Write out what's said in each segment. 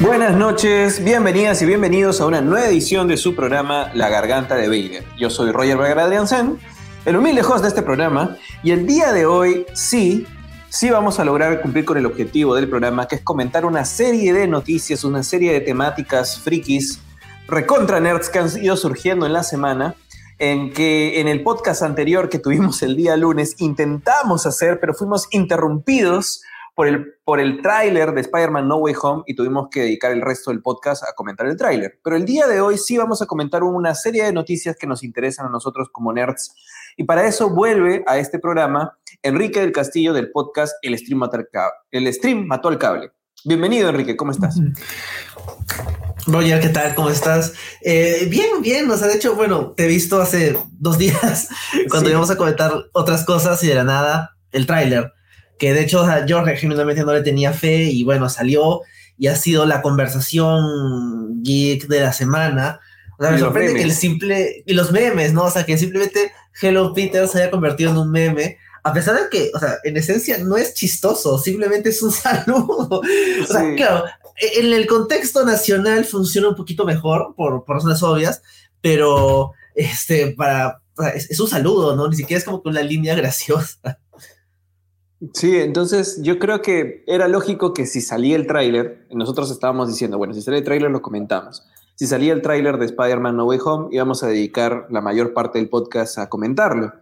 Buenas noches, bienvenidas y bienvenidos a una nueva edición de su programa La Garganta de Vader. Yo soy Roger Adriansen, el humilde host de este programa, y el día de hoy sí, sí vamos a lograr cumplir con el objetivo del programa, que es comentar una serie de noticias, una serie de temáticas frikis, recontra nerds que han ido surgiendo en la semana en que en el podcast anterior que tuvimos el día lunes intentamos hacer, pero fuimos interrumpidos por el, por el tráiler de Spider-Man No Way Home y tuvimos que dedicar el resto del podcast a comentar el tráiler. Pero el día de hoy sí vamos a comentar una serie de noticias que nos interesan a nosotros como nerds. Y para eso vuelve a este programa Enrique del Castillo del podcast El Stream Mató al Cable. Bienvenido, Enrique, ¿cómo estás? Roger, ¿qué tal? ¿Cómo estás? Eh, bien, bien. O sea, de hecho, bueno, te he visto hace dos días cuando íbamos a comentar otras cosas y de la nada el tráiler. Que de hecho, a Jorge genuinamente no le tenía fe y bueno, salió y ha sido la conversación geek de la semana. O sea, me sorprende que el simple. Y los memes, ¿no? O sea, que simplemente Hello Peter se haya convertido en un meme. A pesar de que, o sea, en esencia no es chistoso, simplemente es un saludo. O sea, claro, en el contexto nacional funciona un poquito mejor por, por razones obvias, pero este, para, es, un saludo, ¿no? Ni siquiera es como que una línea graciosa. Sí, entonces yo creo que era lógico que si salía el tráiler, nosotros estábamos diciendo, bueno, si sale el tráiler lo comentamos. Si salía el tráiler de Spider-Man No Way Home, íbamos a dedicar la mayor parte del podcast a comentarlo.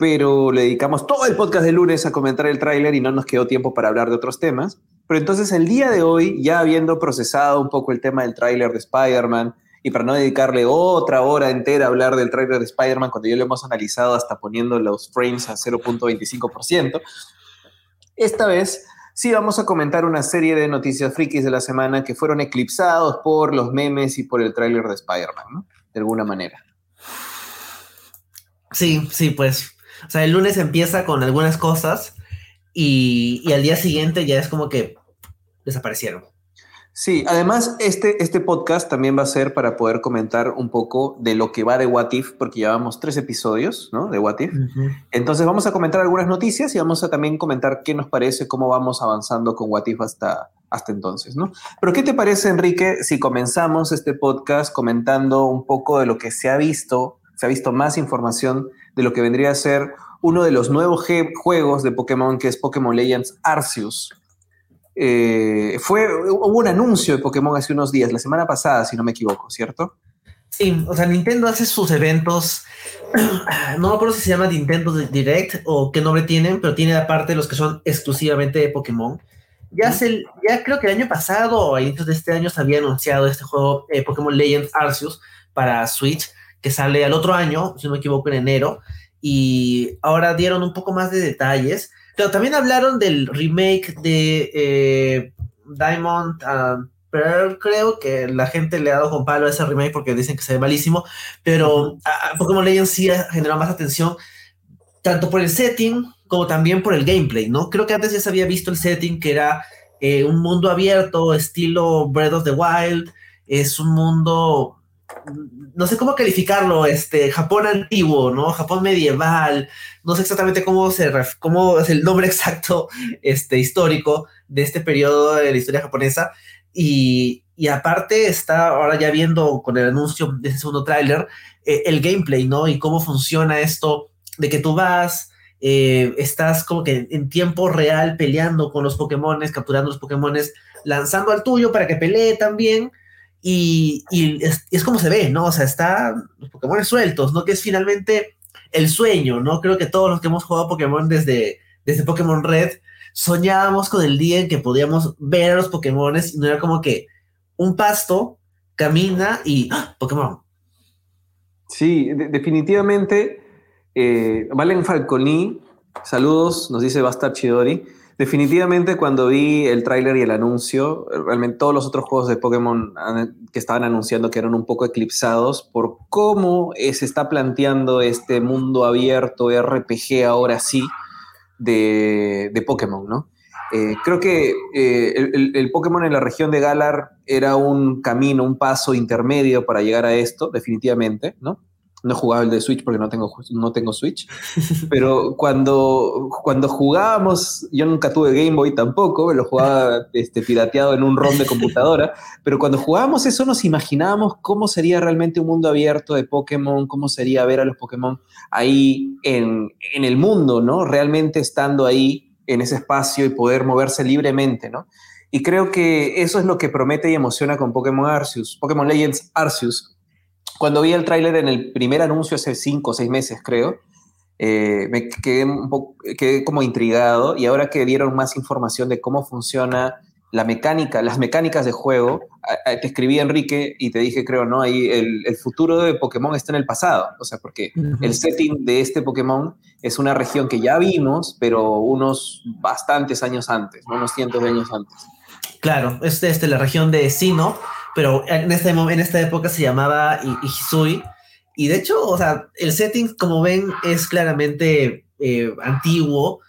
Pero le dedicamos todo el podcast de lunes a comentar el tráiler y no nos quedó tiempo para hablar de otros temas. Pero entonces el día de hoy, ya habiendo procesado un poco el tema del tráiler de Spider-Man, y para no dedicarle otra hora entera a hablar del tráiler de Spider-Man, cuando ya lo hemos analizado hasta poniendo los frames a 0.25%, esta vez sí vamos a comentar una serie de noticias frikis de la semana que fueron eclipsados por los memes y por el tráiler de Spider-Man, ¿no? De alguna manera. Sí, sí, pues. O sea, el lunes empieza con algunas cosas y, y al día siguiente ya es como que desaparecieron. Sí, además este, este podcast también va a ser para poder comentar un poco de lo que va de What If, porque llevamos tres episodios ¿no? de What If. Entonces vamos a comentar algunas noticias y vamos a también comentar qué nos parece, cómo vamos avanzando con What If hasta, hasta entonces. ¿no? Pero ¿qué te parece, Enrique, si comenzamos este podcast comentando un poco de lo que se ha visto, se ha visto más información de lo que vendría a ser uno de los nuevos juegos de Pokémon, que es Pokémon Legends Arceus. Eh, fue, hubo un anuncio de Pokémon hace unos días, la semana pasada, si no me equivoco, ¿cierto? Sí, o sea, Nintendo hace sus eventos, no me acuerdo si se llama Nintendo Direct o qué nombre tienen, pero tiene aparte los que son exclusivamente de Pokémon. Ya, hace, ya creo que el año pasado o a inicios de este año se había anunciado este juego eh, Pokémon Legends Arceus para Switch, que sale al otro año, si no me equivoco, en enero. Y ahora dieron un poco más de detalles. Pero también hablaron del remake de eh, Diamond Pearl, creo que la gente le ha dado con palo a ese remake porque dicen que se ve malísimo, pero a, Pokémon Legends sí ha generado más atención, tanto por el setting como también por el gameplay, ¿no? Creo que antes ya se había visto el setting que era eh, un mundo abierto, estilo Breath of the Wild, es un mundo no sé cómo calificarlo, este, Japón antiguo, ¿no? Japón medieval, no sé exactamente cómo, se, cómo es el nombre exacto este, histórico de este periodo de la historia japonesa. Y, y aparte está ahora ya viendo con el anuncio de ese segundo tráiler eh, el gameplay, ¿no? Y cómo funciona esto de que tú vas, eh, estás como que en tiempo real peleando con los Pokémones, capturando los Pokémones, lanzando al tuyo para que pelee también y, es, como se ve, ¿no? O sea, están los Pokémon sueltos, ¿no? Que es finalmente el sueño, ¿no? Creo que todos los que hemos jugado Pokémon desde, desde Pokémon Red soñábamos con el día en que podíamos ver a los Pokémon y no era como que un pasto camina y ¡ah! Pokémon. Sí, definitivamente. Eh, Valen Falconi, saludos, nos dice Basta Chidori. Definitivamente cuando vi el tráiler y el anuncio, realmente todos los otros juegos de Pokémon que estaban anunciando que eran un poco eclipsados por cómo eh, se está planteando este mundo abierto RPG ahora sí de, Pokémon, ¿no? Eh, creo que eh, el, el, Pokémon en la región de Galar era un camino, un paso intermedio para llegar a esto, definitivamente, ¿no? No he jugado el de Switch porque no tengo, no tengo Switch, pero cuando, cuando jugábamos, yo nunca tuve Game Boy tampoco, lo jugaba este, pirateado en un ROM de computadora, pero cuando jugábamos eso nos imaginábamos cómo sería realmente un mundo abierto de Pokémon, cómo sería ver a los Pokémon ahí en, en el mundo, ¿no? Realmente estando ahí en ese espacio y poder moverse libremente, ¿no? Y creo que eso es lo que promete y emociona con Pokémon Arceus, Pokémon Legends Arceus, cuando vi el tráiler en el primer anuncio hace cinco o seis meses, creo, eh, me quedé, un poco, quedé como intrigado y ahora que dieron más información de cómo funciona la mecánica, las mecánicas de juego, te escribí Enrique y te dije, creo, ¿no? Ahí el, el futuro de Pokémon está en el pasado, o sea, porque el setting de este Pokémon es una región que ya vimos, pero unos bastantes años antes, unos cientos de años antes. Claro, es este, la región de Sino, pero en, este, en esta época se llamaba Hisui. Y de hecho, o sea, el setting, como ven, es claramente eh, antiguo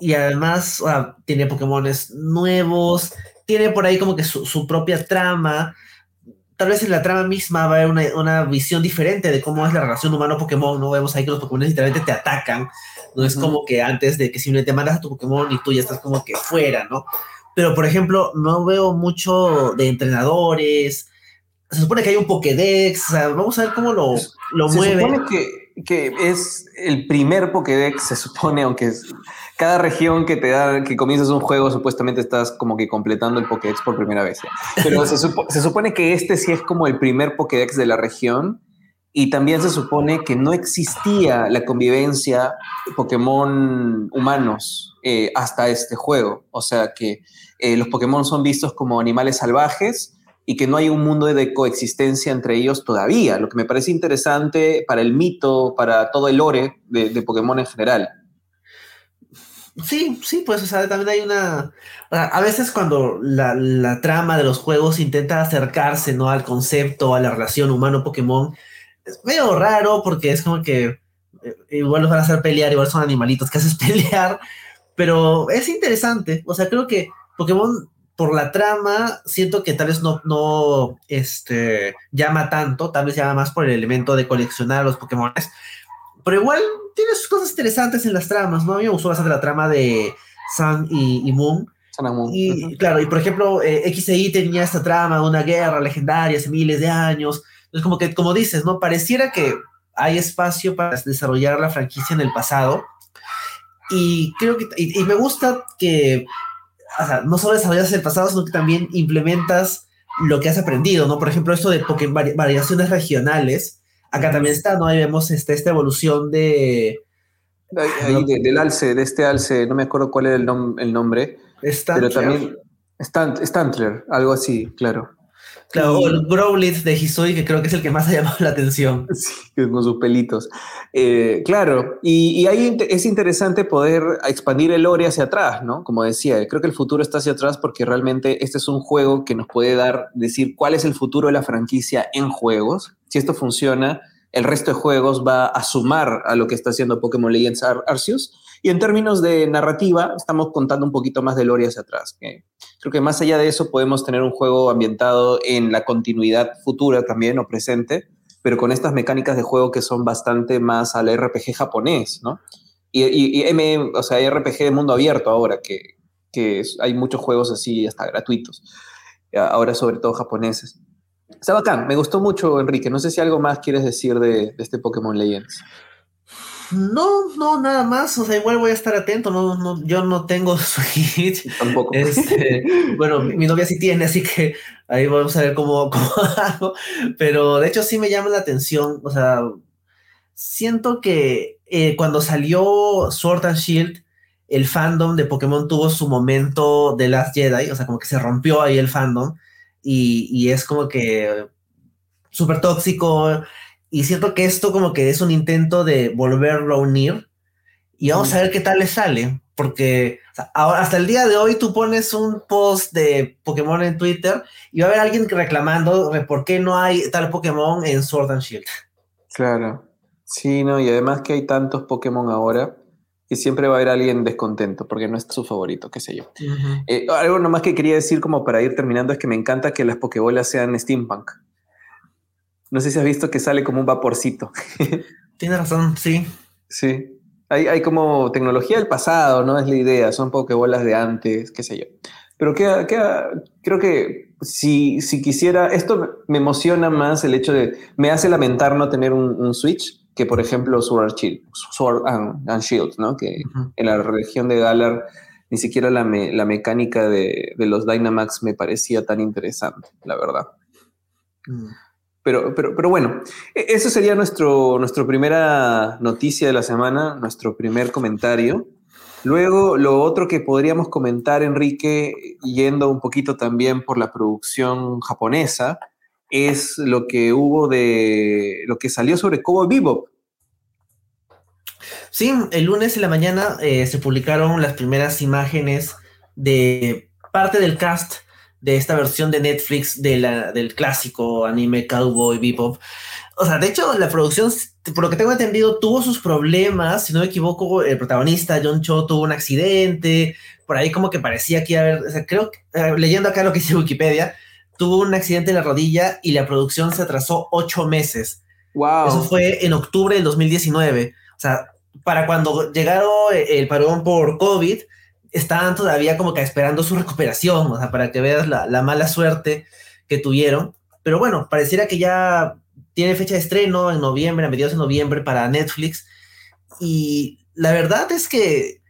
y además tiene Pokémones nuevos, tiene por ahí como que su, propia trama. Tal vez en la trama misma va a haber una, una visión diferente de cómo es la relación humano-Pokémon. No vemos ahí que los Pokémon literalmente te atacan. No es como que antes de que simplemente mandas a tu Pokémon y tú ya estás como que fuera, ¿no? Pero por ejemplo, no veo mucho de entrenadores. Se supone que hay un Pokédex, o sea, vamos a ver cómo lo, lo se mueve. Se supone que, que, es el primer Pokédex, se supone, aunque cada región que te da, que comienzas un juego, supuestamente estás como que completando el Pokédex por primera vez. Pero se, se supone que este sí es como el primer Pokédex de la región. Y también se supone que no existía la convivencia Pokémon humanos eh, hasta este juego. O sea que eh, los Pokémon son vistos como animales salvajes y que no hay un mundo de coexistencia entre ellos todavía, lo que me parece interesante para el mito, para todo el lore de, Pokémon en general. Sí, sí, pues, o sea, también hay una... A veces cuando la, trama de los juegos intenta acercarse, ¿no? Al concepto, a la relación humano-Pokémon, es medio raro porque es como que eh, igual los van a hacer pelear, igual son animalitos que haces pelear, pero es interesante. O sea, creo que Pokémon, por la trama, siento que tal vez no, no este, llama tanto, tal vez llama más por el elemento de coleccionar los Pokémon. Pero igual tiene sus cosas interesantes en las tramas, ¿no? A mí me gustó bastante la trama de Sun y, Moon. Y claro, y por ejemplo, eh, XI tenía esta trama de una guerra legendaria hace miles de años. Entonces, como que, como dices, ¿no? Pareciera que hay espacio para desarrollar la franquicia en el pasado. Y creo que, y me gusta que o sea, no solo desarrollas el pasado, sino que también implementas lo que has aprendido, ¿no? Por ejemplo, esto de variaciones regionales, acá también está, ¿no? Ahí vemos este, esta evolución de... del alce, de este alce, no me acuerdo cuál es el, el nombre, pero también... Stantler, algo así, claro. Claro, el Growlithe de Hisui, que creo que es el que más ha llamado la atención. Sí, con sus pelitos. Eh, claro, y, ahí es interesante poder expandir el lore hacia atrás, ¿no? Como decía, creo que el futuro está hacia atrás porque realmente este es un juego que nos puede dar, decir cuál es el futuro de la franquicia en juegos. Si esto funciona, el resto de juegos va a sumar a lo que está haciendo Pokémon Legends Arceus. Y en términos de narrativa, estamos contando un poquito más de lore hacia atrás. Creo que más allá de eso podemos tener un juego ambientado en la continuidad futura también o presente, pero con estas mecánicas de juego que son bastante más al RPG japonés, ¿no? Y, y, M, o sea, RPG de mundo abierto ahora, que, que hay muchos juegos así hasta gratuitos, ahora sobre todo japoneses. Está bacán, me gustó mucho, Enrique. No sé si algo más quieres decir de, de este Pokémon Legends. No, no, nada más. O sea, igual voy a estar atento. No, no, yo no tengo Switch. Tampoco. Este, bueno, mi, novia sí tiene, así que ahí vamos a ver cómo, cómo hago. Pero de hecho sí me llama la atención. O sea, siento que eh, cuando salió Sword and Shield, el fandom de Pokémon tuvo su momento de Last Jedi. O sea, como que se rompió ahí el fandom. Y, y es como que súper tóxico y siento que esto como que es un intento de volverlo a unir. Y vamos a ver qué tal le sale. Porque ahora, hasta el día de hoy tú pones un post de Pokémon en Twitter y va a haber alguien reclamando de por qué no hay tal Pokémon en Sword and Shield. Claro. Sí, no, y además que hay tantos Pokémon ahora y siempre va a haber alguien descontento porque no es su favorito, qué sé yo. Eh, algo nomás que quería decir como para ir terminando es que me encanta que las Pokébolas sean steampunk. No sé si has visto que sale como un vaporcito. Tiene razón, sí. Sí. Hay, hay, como tecnología del pasado, ¿no? Es la idea, son pokebolas de antes, qué sé yo. Pero queda, creo que si, si quisiera, esto me emociona más el hecho de, me hace lamentar no tener un, Switch que, por ejemplo, Sword, Shield, Sword and, Shield, ¿no? Que en la región de Galar ni siquiera la, la mecánica de, de, los Dynamax me parecía tan interesante, la verdad. Mm. Pero, pero, pero bueno, e, eso sería nuestro, nuestra primera noticia de la semana, nuestro primer comentario. Luego, lo otro que podríamos comentar, Enrique, yendo un poquito también por la producción japonesa, es lo que hubo de lo que salió sobre Kobo Bebop. Sí, el lunes en la mañana eh, se publicaron las primeras imágenes de parte del cast de esta versión de Netflix de la, del clásico anime Cowboy Bebop. O sea, de hecho, la producción, por lo que tengo entendido, tuvo sus problemas. Si no me equivoco, el protagonista, John Cho, tuvo un accidente. Por ahí como que parecía que iba a haber, o sea, creo, eh, leyendo acá lo que dice Wikipedia, tuvo un accidente en la rodilla y la producción se atrasó ocho meses. Wow. Eso fue en octubre del 2019. O sea, para cuando llegaron el parón por COVID, estaban todavía como que esperando su recuperación, o sea, para que veas la, la, mala suerte que tuvieron. Pero bueno, pareciera que ya tiene fecha de estreno en noviembre, a mediados de noviembre para Netflix. Y la verdad es que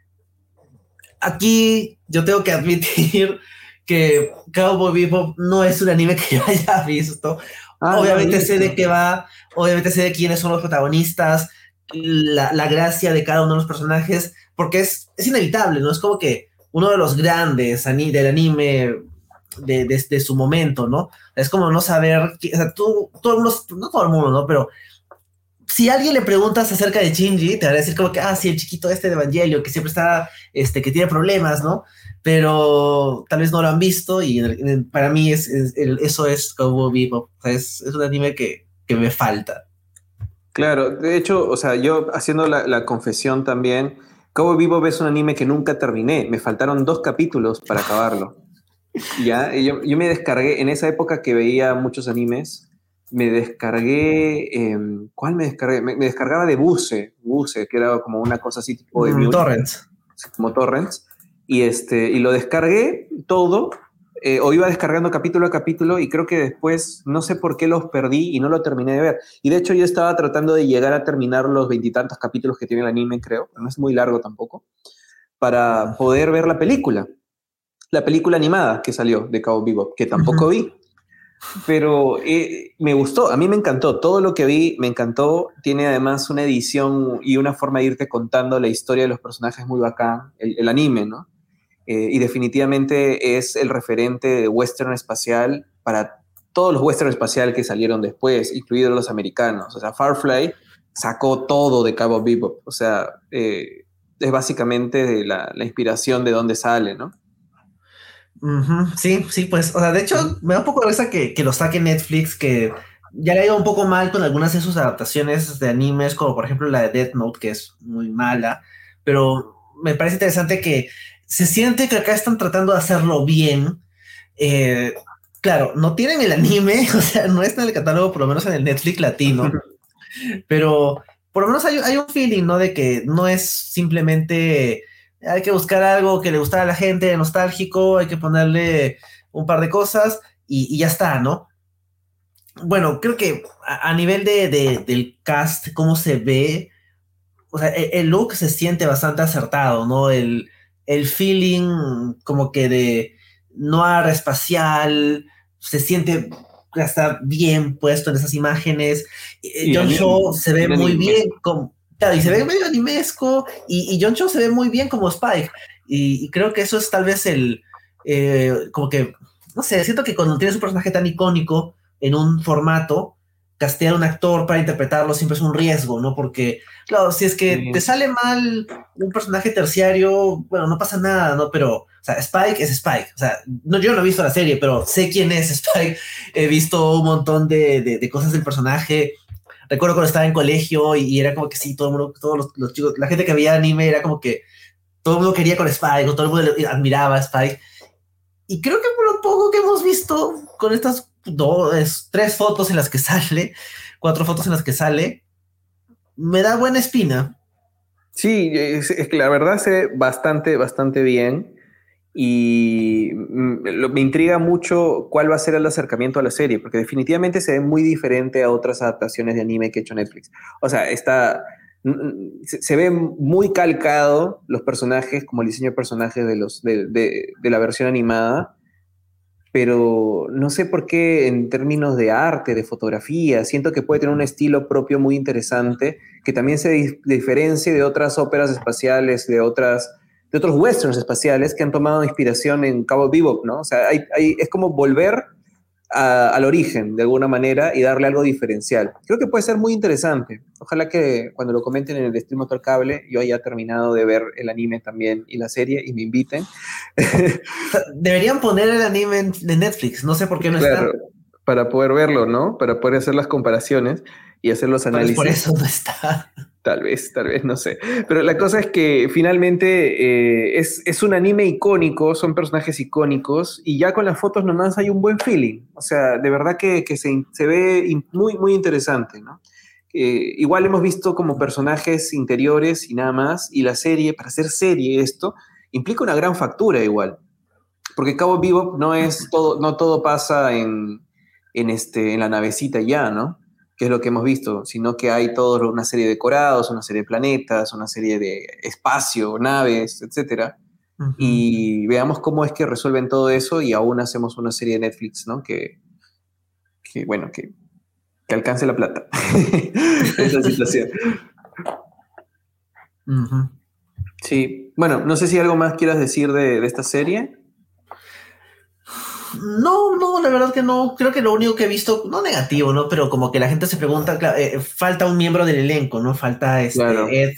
aquí yo tengo que admitir que Cowboy Bebop no es un anime que yo haya visto. Ah, obviamente sé de qué va, obviamente sé de quiénes son los protagonistas, la, la, gracia de cada uno de los personajes, porque es, es inevitable, ¿no? Es como que uno de los grandes del anime de, de, su momento, ¿no? Es como no saber, o sea, tú, todo el mundo, no todo el mundo, ¿no? Pero si alguien le preguntas acerca de Shinji, te va a decir como que, ah, sí, el chiquito este de Evangelio, que siempre está, este, que tiene problemas, ¿no? Pero tal vez no lo han visto y para mí es, eso es como vivo, o sea, es, es un anime que, que me falta. Claro, de hecho, o sea, yo haciendo la, confesión también, Cabo Vivo es un anime que nunca terminé. Me faltaron dos capítulos para acabarlo. ya, yo, yo, me descargué en esa época que veía muchos animes. Me descargué. Em, ¿Cuál me descargué? Me, descargaba de Buse, Buse, que era como una cosa así tipo de. Mm, torrents. Como Torrents. Y, este, y lo descargué todo eh, o iba descargando capítulo a capítulo y creo que después no sé por qué los perdí y no lo terminé de ver. Y de hecho yo estaba tratando de llegar a terminar los veintitantos capítulos que tiene el anime, creo, no es muy largo tampoco, para poder ver la película. La película animada que salió de Cabo Vivo, que tampoco vi. Pero eh, me gustó, a mí me encantó, todo lo que vi me encantó, tiene además una edición y una forma de irte contando la historia de los personajes muy bacán, el anime, ¿no? Eh, y definitivamente es el referente de western espacial para todos los western espacial que salieron después, incluidos los americanos. O sea, Farfly sacó todo de Cabo Bebop. O sea, eh, es básicamente la, la, inspiración de dónde sale, ¿no? Sí, sí, pues, o sea, de hecho, me da un poco de risa que, que lo saque Netflix, que ya le ha ido un poco mal con algunas de sus adaptaciones de animes, como por ejemplo la de Death Note, que es muy mala, pero me parece interesante que se siente que acá están tratando de hacerlo bien. Eh, claro, no tienen el anime, o sea, no está en el catálogo, por lo menos en el Netflix latino, pero por lo menos hay, un feeling, ¿no? De que no es simplemente hay que buscar algo que le gusta a la gente, nostálgico, hay que ponerle un par de cosas y, ya está, ¿no? Bueno, creo que a, nivel de, del cast, cómo se ve, o sea, el, el, look se siente bastante acertado, ¿no? El, el feeling como que de noir espacial, se siente está bien puesto en esas imágenes. Eh, John Cho se ve muy bien como, claro, y se ve medio animesco, y, John Cho se ve muy bien como Spike. Y, creo que eso es tal vez el, eh, como que, no sé, siento que cuando tienes un personaje tan icónico en un formato, castear un actor para interpretarlo siempre es un riesgo, ¿no? Porque, claro, si es que te sale mal un personaje terciario, bueno, no pasa nada, ¿no? Pero, o sea, Spike es Spike. O sea, no, yo no he visto la serie, pero sé quién es Spike. He visto un montón de, de, cosas del personaje. Recuerdo cuando estaba en colegio y, era como que sí, todo el mundo, todos los, chicos, la gente que veía anime era como que todo el mundo quería con Spike, o todo el mundo admiraba a Spike. Y creo que por lo poco que hemos visto con estas dos, tres fotos en las que sale, cuatro fotos en las que sale, me da buena espina. Sí, es, que la verdad se bastante, bastante bien. Y mm, me intriga mucho cuál va a ser el acercamiento a la serie, porque definitivamente se ve muy diferente a otras adaptaciones de anime que ha hecho Netflix. O sea, está, mm, mm, se, ve muy calcado los personajes, como el diseño de personajes de, los, de, de la versión animada, pero no sé por qué en términos de arte, de fotografía, siento que puede tener un estilo propio muy interesante, que también se diferencie de otras óperas espaciales, de, otras, de otros westerns espaciales que han tomado inspiración en Cabo Bebop, ¿no? O sea, es como volver al origen de alguna manera y darle algo diferencial. Creo que puede ser muy interesante. Ojalá que cuando lo comenten en el stream motor cable yo haya terminado de ver el anime también y la serie y me inviten. Deberían poner el anime de Netflix, no sé por qué no está. Para poder verlo, ¿no? Para poder hacer las comparaciones y hacer los análisis. por eso no está. Tal vez, tal vez, no sé. Pero la cosa es que finalmente eh, es, un anime icónico, son personajes icónicos y ya con las fotos nomás hay un buen feeling. O sea, de verdad que, se, ve muy, muy interesante, ¿no? Eh, igual hemos visto como personajes interiores y nada más, y la serie, para hacer serie esto, implica una gran factura igual. Porque Cabo Vivo no es todo, no todo pasa en, en, este, en la navecita ya, ¿no? Que es lo que hemos visto, sino que hay toda una serie de decorados, una serie de planetas, una serie de espacio, naves, etc. Y veamos cómo es que resuelven todo eso y aún hacemos una serie de Netflix, ¿no? Que, que bueno, que, que alcance la plata. Esa situación. Sí, bueno, no sé si algo más quieras decir de, de esta serie. No, no, la verdad que no. Creo que lo único que he visto, no negativo, ¿no? Pero como que la gente se pregunta, eh, falta un miembro del elenco, ¿no? Falta este Ed,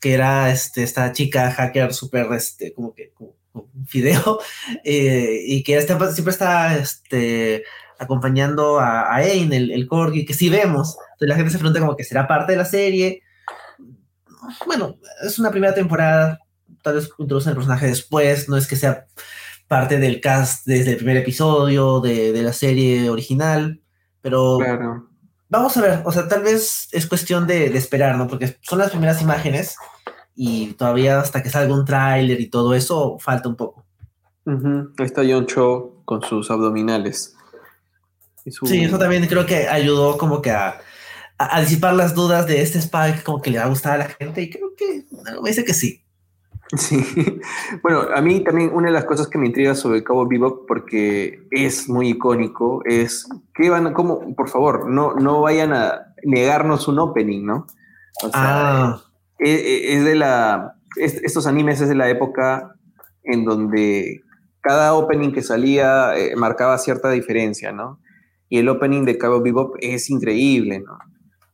que era este, esta chica hacker súper, este, como que, un fideo, eh, y que siempre está este, acompañando a, a Ain, el, el corgi, que sí vemos. Entonces la gente se pregunta como que será parte de la serie. Bueno, es una primera temporada, tal vez introducen el personaje después, no es que sea parte del cast desde el primer episodio de, la serie original, pero vamos a ver, o sea, tal vez es cuestión de, esperar, ¿no? Porque son las primeras imágenes y todavía hasta que salga un tráiler y todo eso falta un poco. Ahí está John Cho con sus abdominales. Sí, eso también creo que ayudó como que a, disipar las dudas de este Spike, como que le va a gustar a la gente y creo que me dice que sí. Sí, bueno, a mí también una de las cosas que me intriga sobre Cabo Bebop, porque es muy icónico, es que van, como, por favor, no, no vayan a negarnos un opening, ¿no? O sea, ah. e, e, es, de la, estos animes es de la época en donde cada opening que salía eh, marcaba cierta diferencia, ¿no? Y el opening de Cabo Bebop es increíble, ¿no?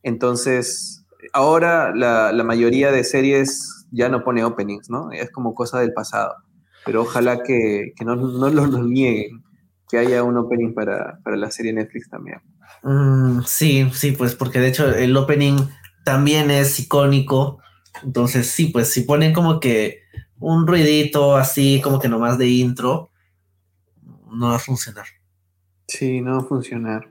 Entonces, ahora la, la mayoría de series ya no pone openings, ¿no? Es como cosa del pasado. Pero ojalá que, no, no lo nieguen, que haya un opening para, la serie Netflix también. Mm, sí, sí, pues porque de hecho el opening también es icónico. Entonces, sí, pues si ponen como que un ruidito así, como que nomás de intro, no va a funcionar. Sí, no va a funcionar.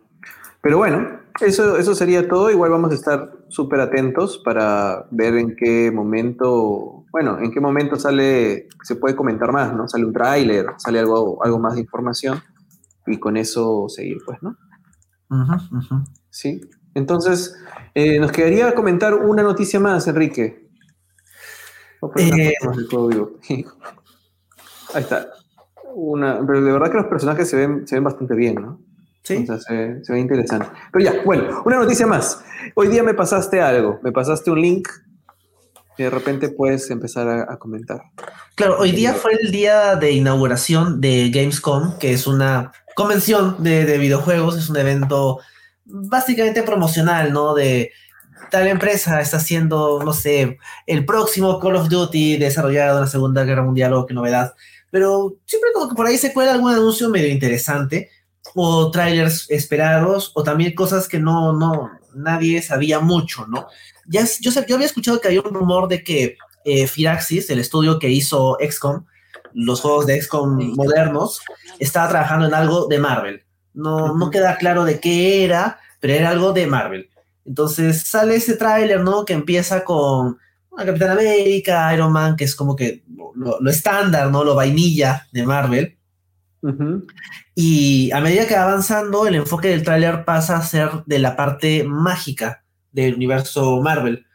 Pero bueno, eso, eso sería todo. Igual vamos a estar súper atentos para ver en qué momento, bueno, en qué momento sale, se puede comentar más, ¿no? Sale un tráiler, sale algo, algo más de información y con eso seguir, pues, ¿no? Sí. Entonces, eh, nos quedaría comentar una noticia más, Enrique. Eh, Ahí está. Una, pero de verdad que los personajes se ven, se ven bastante bien, ¿no? Sí. se, ve interesante. Pero ya, bueno, una noticia más. Hoy día me pasaste algo, me pasaste un link y de repente puedes empezar a, comentar. Claro, hoy día fue el día de inauguración de Gamescom, que es una convención de, de videojuegos, es un evento básicamente promocional, ¿no? De tal empresa está haciendo, no sé, el próximo Call of Duty desarrollado en la Segunda Guerra Mundial o qué novedad. Pero siempre como que por ahí se cuela algún anuncio medio interesante o trailers esperados, o también cosas que no, no, nadie sabía mucho, ¿no? Ya, yo, yo había escuchado que había un rumor de que eh, Firaxis, el estudio que hizo XCOM, los juegos de XCOM modernos, estaba trabajando en algo de Marvel. No, no queda claro de qué era, pero era algo de Marvel. Entonces sale ese tráiler, ¿no? Que empieza con Capitán América, Iron Man, que es como que lo, estándar, ¿no? Lo vainilla de Marvel. Y a medida que va avanzando, el enfoque del tráiler pasa a ser de la parte mágica del universo Marvel.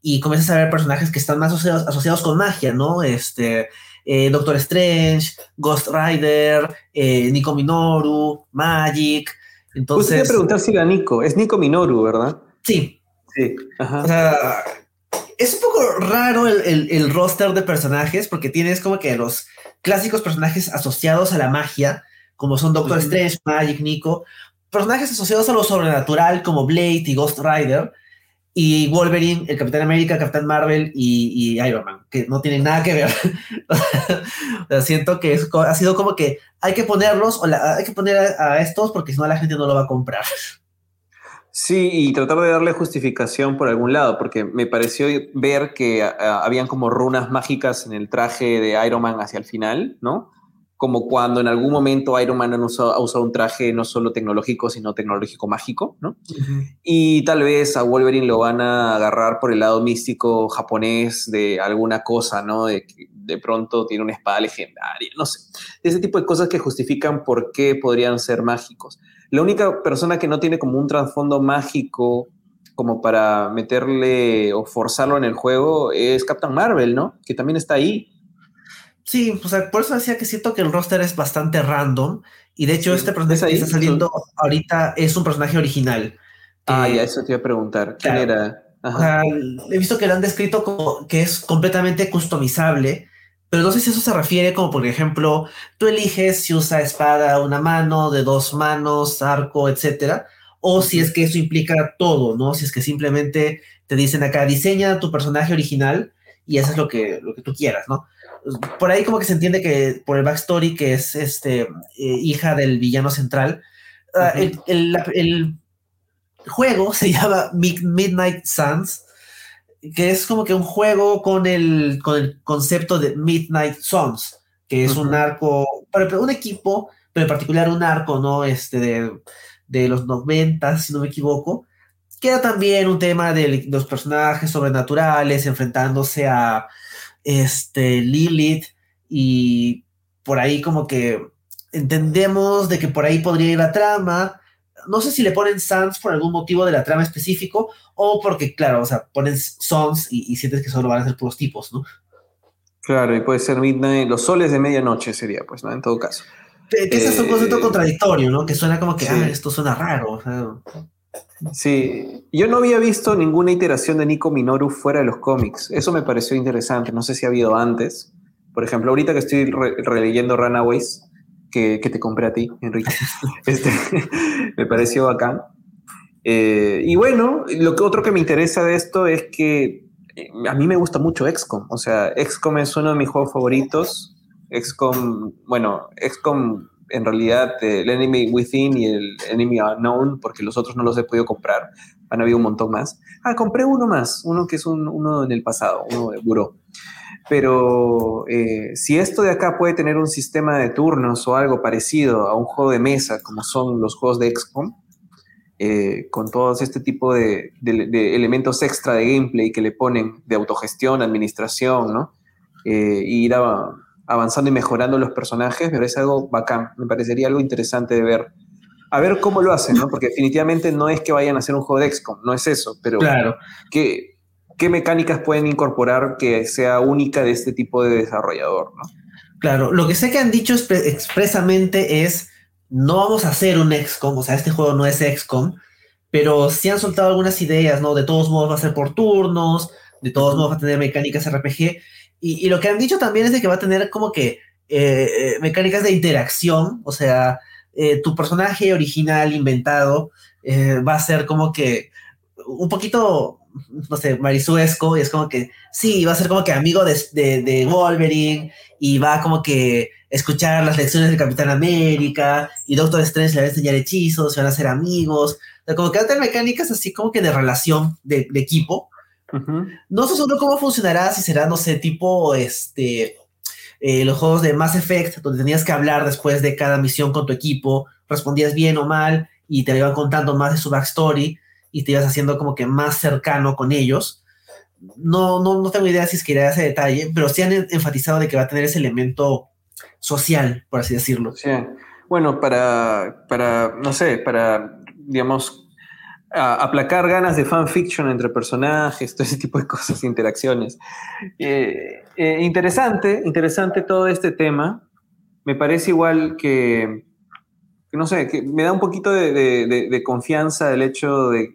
Y comienzas a ver personajes que están más asociados, con magia, ¿no? Este, eh, Doctor Strange, Ghost Rider, eh, Nico Minoru, Magic. Entonces. Usted preguntar si era Nico. Es Nico Minoru, ¿verdad? Sí. Sí. O sea, es un poco raro el, roster de personajes porque tienes como que los clásicos personajes asociados a la magia, como son Doctor Strange, Magic, Nico, personajes asociados a lo sobrenatural como Blade y Ghost Rider, y Wolverine, el Capitán América, Capitán Marvel y, Iron Man, que no tienen nada que ver. siento que ha sido como que hay que ponerlos, o hay que poner a estos porque si no la gente no lo va a comprar. Sí, y tratar de darle justificación por algún lado, porque me pareció ver que habían como runas mágicas en el traje de Iron Man hacia el final, ¿no? Como cuando en algún momento Iron Man ha usado, un traje no solo tecnológico, sino tecnológico mágico, ¿no? Y tal vez a Wolverine lo van a agarrar por el lado místico japonés de alguna cosa, ¿no? De que de pronto tiene una espada legendaria, no sé. Ese tipo de cosas que justifican por qué podrían ser mágicos. La única persona que no tiene como un trasfondo mágico como para meterle o forzarlo en el juego es Captain Marvel, ¿no? Que también está ahí. Sí, o sea, por eso decía que siento que el roster es bastante random. Y de hecho, este personaje que está saliendo ahorita es un personaje original. Ah, ya, eso te iba a preguntar. ¿Quién era? he visto que lo han descrito como que es completamente customizable pero no sé si eso se refiere como, por ejemplo, tú eliges si usa espada una mano, de dos manos, arco, etcétera, o si es que eso implica todo, ¿no? Si es que simplemente te dicen acá, diseña tu personaje original y eso es lo que, lo que tú quieras, ¿no? Por ahí como que se entiende que por el backstory que es este, eh, hija del villano central, ah, el, el, juego se llama Midnight Suns que es como que un juego con el, con el concepto de Midnight Suns, que es un arco, para un equipo, pero en particular un arco, ¿no? Este de, de los 90, si no me equivoco, que era también un tema de los personajes sobrenaturales enfrentándose a este, Lilith y por ahí como que entendemos de que por ahí podría ir la trama, no sé si le ponen Sans por algún motivo de la trama específico o porque, claro, o sea, ponen Sons y, sientes que solo van a ser puros tipos, ¿no? Claro, y puede ser Midnight, los soles de medianoche sería, pues, ¿no? En todo caso. Que, ese es un concepto eh, contradictorio, ¿no? Que suena como que, ah, esto suena raro. Sí, yo no había visto ninguna iteración de Nico Minoru fuera de los cómics. Eso me pareció interesante. No sé si ha habido antes. Por ejemplo, ahorita que estoy releyendo Runaways, que, te compré a ti, Enrique. este, me pareció bacán. Eh, y bueno, lo que otro que me interesa de esto es que eh, a mí me gusta mucho XCOM. O sea, XCOM es uno de mis juegos favoritos. XCOM, bueno, XCOM en realidad el Enemy Within y el Enemy Unknown, porque los otros no los he podido comprar. Han habido un montón más. Ah, compré uno más, uno que es un, uno en el pasado, uno de Buró. Pero eh, si esto de acá puede tener un sistema de turnos o algo parecido a un juego de mesa, como son los juegos de XCOM, eh, con todos este tipo de, elementos extra de gameplay que le ponen de autogestión, administración, ¿no? Eh, ir avanzando y mejorando los personajes, pero es algo bacán, me parecería algo interesante de ver. A ver cómo lo hacen, ¿no? Porque definitivamente no es que vayan a hacer un juego de XCOM, no es eso, pero claro. que qué mecánicas pueden incorporar que sea única de este tipo de desarrollador, ¿no? Claro, lo que sé que han dicho expresamente es no vamos a hacer un XCOM, o sea, este juego no es XCOM, pero sí han soltado algunas ideas, ¿no? De todos modos va a ser por turnos, de todos modos va a tener mecánicas RPG, y, lo que han dicho también es de que va a tener como que eh, eh, mecánicas de interacción, o sea, eh, tu personaje original inventado va a ser como que un poquito no sé, marisuesco, y es como que, sí, va a ser como que amigo de, de, Wolverine, y va como que escuchar las lecciones del Capitán América, y Doctor Strange le va a enseñar hechizos, se van a hacer amigos, o como que van mecánicas así como que de relación de, equipo. No sé solo cómo funcionará, si será, no sé, tipo, este, eh, los juegos de Mass Effect, donde tenías que hablar después de cada misión con tu equipo, respondías bien o mal y te iban contando más de su backstory y te ibas haciendo como que más cercano con ellos. No, no, no tengo idea si es que iré a ese detalle, pero sí han enfatizado de que va a tener ese elemento social, por así decirlo. Sí. Bueno, para, para, no sé, para, digamos, aplacar ganas de fanfiction entre personajes, todo ese tipo de cosas, interacciones. Eh, eh, interesante, interesante todo este tema. Me parece igual que, no sé, que me da un poquito de, confianza el hecho de,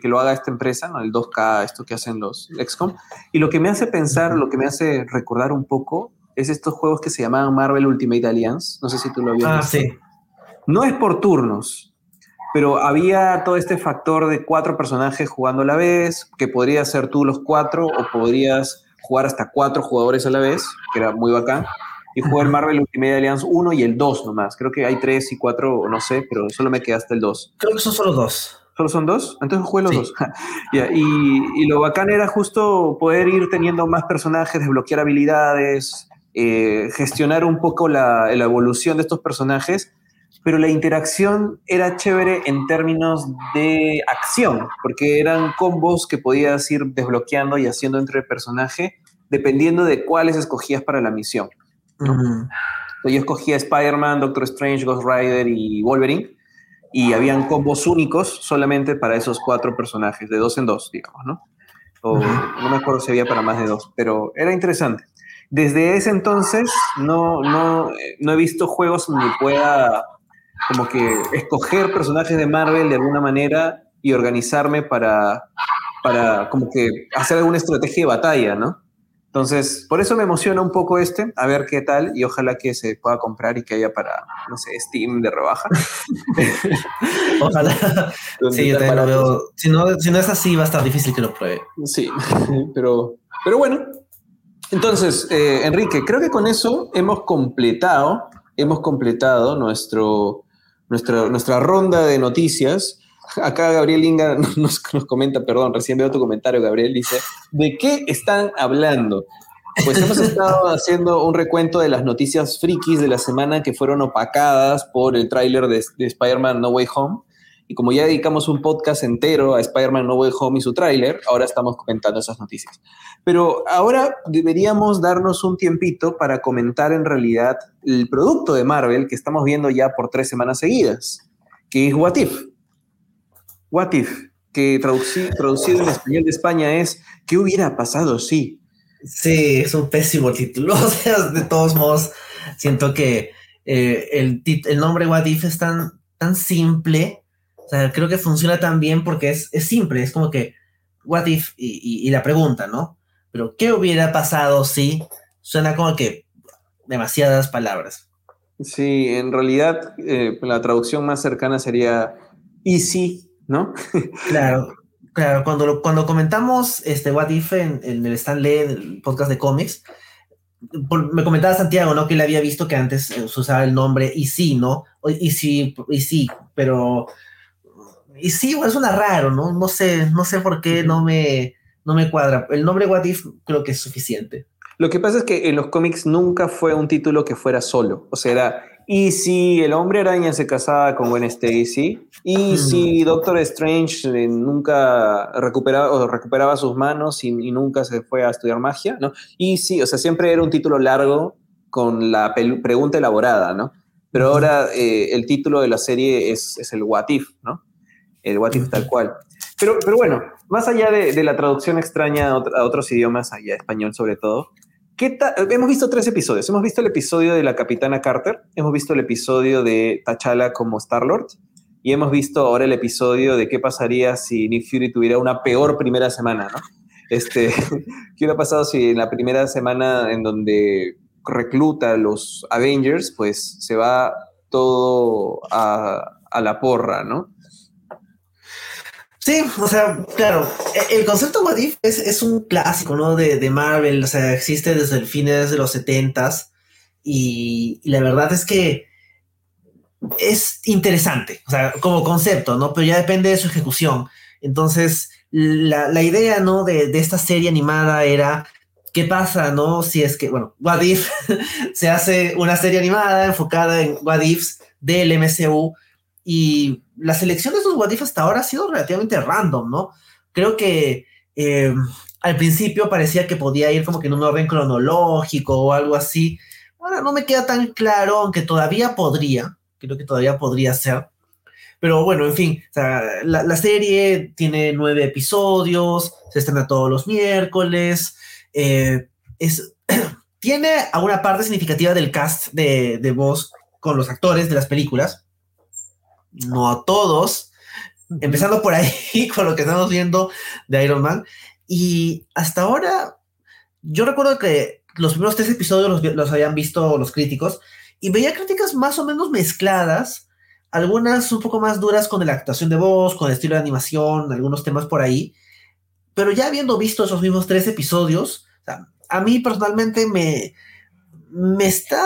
que lo haga esta empresa, ¿no? el 2K, esto que hacen los XCOM. Y lo que me hace pensar, lo que me hace recordar un poco, es estos juegos que se llamaban Marvel Ultimate Alliance. No sé si tú lo habías ah, visto. Sí. No es por turnos, pero había todo este factor de cuatro personajes jugando a la vez, que podría ser tú los cuatro o podrías jugar hasta cuatro jugadores a la vez, que era muy bacán y jugué el Marvel Ultimate Alliance 1 y el 2 nomás. Creo que hay 3 y 4, no sé, pero solo me queda hasta el 2. Creo que son solo dos. ¿Solo son dos? Entonces jugué los dos. y, lo bacán era justo poder ir teniendo más personajes, desbloquear habilidades, eh, gestionar un poco la, la, evolución de estos personajes, pero la interacción era chévere en términos de acción, porque eran combos que podías ir desbloqueando y haciendo entre el personaje, dependiendo de cuáles escogías para la misión. Yo escogía Spider-Man, Doctor Strange, Ghost Rider y Wolverine. Y habían combos únicos solamente para esos cuatro personajes, de dos en dos, digamos, ¿no? O, No me acuerdo si había para más de dos, pero era interesante. Desde ese entonces no, no, no he visto juegos donde pueda como que escoger personajes de Marvel de alguna manera y organizarme para, para como que hacer alguna estrategia de batalla, ¿no? Entonces, por eso me emociona un poco este, a ver qué tal, y ojalá que se pueda comprar y que haya para, no sé, Steam de rebaja. ojalá. sí, yo también lo veo. Si no, si no es así, va a estar difícil que lo pruebe. Sí, pero, pero bueno. Entonces, eh, Enrique, creo que con eso hemos completado, hemos completado nuestro, nuestra, nuestra ronda de noticias. Acá Gabriel Inga nos, comenta, perdón, recién veo tu comentario, Gabriel, dice, ¿de qué están hablando? Pues hemos estado haciendo un recuento de las noticias frikis de la semana que fueron opacadas por el tráiler de, Spider-Man No Way Home. Y como ya dedicamos un podcast entero a Spider-Man No Way Home y su tráiler, ahora estamos comentando esas noticias. Pero ahora deberíamos darnos un tiempito para comentar en realidad el producto de Marvel que estamos viendo ya por tres semanas seguidas, que es What If. What If, que traducido en español de España es ¿qué hubiera pasado si? Sí, es un pésimo título. O sea, de todos modos, siento que eh, el, el, nombre What If es tan, tan simple. O sea, creo que funciona tan bien porque es, es simple. Es como que What If y, y, la pregunta, ¿no? Pero ¿qué hubiera pasado si? Suena como que demasiadas palabras. Sí, en realidad eh, la traducción más cercana sería ¿y si? ¿no? claro, claro. Cuando, cuando comentamos este What If en, el Stanley, el podcast de cómics, me comentaba Santiago, ¿no? Que él había visto que antes se usaba el nombre y sí, ¿no? Y sí, y sí, pero y sí, es una raro, ¿no? No sé, no sé por qué no me, no me cuadra. El nombre What If creo que es suficiente. Lo que pasa es que en los cómics nunca fue un título que fuera solo. O sea, era y si el hombre araña se casaba con Gwen Stacy, y si Doctor Strange eh, nunca recuperaba, recuperaba sus manos y, nunca se fue a estudiar magia, ¿no? Y si, o sea, siempre era un título largo con la pregunta elaborada, ¿no? Pero ahora eh, el título de la serie es, es, el What If, ¿no? El What If tal cual. Pero, pero bueno, más allá de, de la traducción extraña a, a otros idiomas, allá español sobre todo, hemos visto tres episodios. Hemos visto el episodio de la Capitana Carter, hemos visto el episodio de T'Challa como Star-Lord y hemos visto ahora el episodio de qué pasaría si Nick Fury tuviera una peor primera semana, ¿no? Este, ¿Qué hubiera pasado si en la primera semana en donde recluta a los Avengers, pues se va todo a, a la porra, ¿no? Sí, o sea, claro, e, el concepto What If es, un clásico, ¿no? De, Marvel, o sea, existe desde el fines de los setentas y, la verdad es que es interesante, o sea, como concepto, ¿no? Pero ya depende de su ejecución. Entonces, la, idea, ¿no? De, esta serie animada era ¿qué pasa, no? Si es que, bueno, What If se hace una serie animada enfocada en What Ifs del MCU y la selección de esos What If hasta ahora ha sido relativamente random, ¿no? Creo que eh, al principio parecía que podía ir como que en un orden cronológico o algo así. Ahora no me queda tan claro, aunque todavía podría, creo que todavía podría ser. Pero bueno, en fin, la, serie tiene nueve episodios, se estrena todos los miércoles. Eh, es, tiene alguna parte significativa del cast de, de voz con los actores de las películas. No a todos. Empezando por ahí con lo que estamos viendo de Iron Man. Y hasta ahora, yo recuerdo que los primeros tres episodios los, habían visto los críticos y veía críticas más o menos mezcladas, algunas un poco más duras con la actuación de voz, con el estilo de animación, algunos temas por ahí. Pero ya habiendo visto esos mismos tres episodios, a mí personalmente me, me está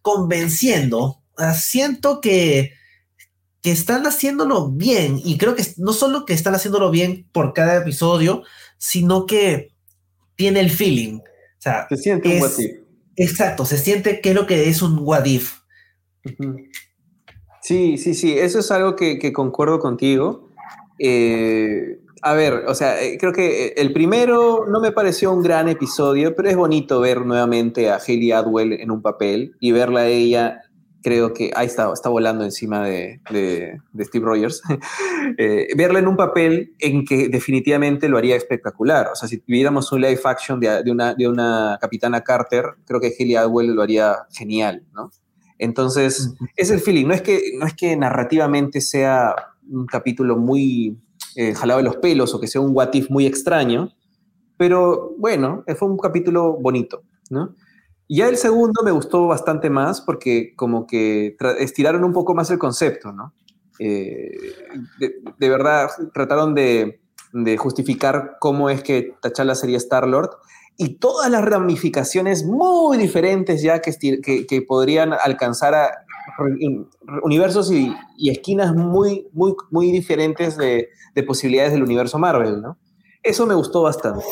convenciendo. siento que, que están haciéndolo bien y creo que no solo que están haciéndolo bien por cada episodio, sino que tiene el feeling. O sea, se siente un what if. Exacto, se siente que lo que es un what if. Sí, sí, sí, eso es algo que, concuerdo contigo. Eh, a ver, o sea, eh, creo que eh, el primero no me pareció un gran episodio, pero es bonito ver nuevamente a Haley Adwell en un papel y verla a ella creo que ahí está, está volando encima de, Steve Rogers, eh, verla en un papel en que definitivamente lo haría espectacular. O sea, si tuviéramos un live action de, una, de una Capitana Carter, creo que Haley Atwell lo haría genial, ¿no? Entonces, es el feeling. No es que, no es que narrativamente sea un capítulo muy eh, jalado de los pelos o que sea un what if muy extraño, pero bueno, fue un capítulo bonito, ¿no? Ya el segundo me gustó bastante más porque como que estiraron un poco más el concepto, ¿no? Eh, de, verdad trataron de, justificar cómo es que T'Challa sería Star-Lord y todas las ramificaciones muy diferentes ya que, que, podrían alcanzar a universos y, esquinas muy, muy, muy diferentes de, de posibilidades del universo Marvel, ¿no? Eso me gustó bastante.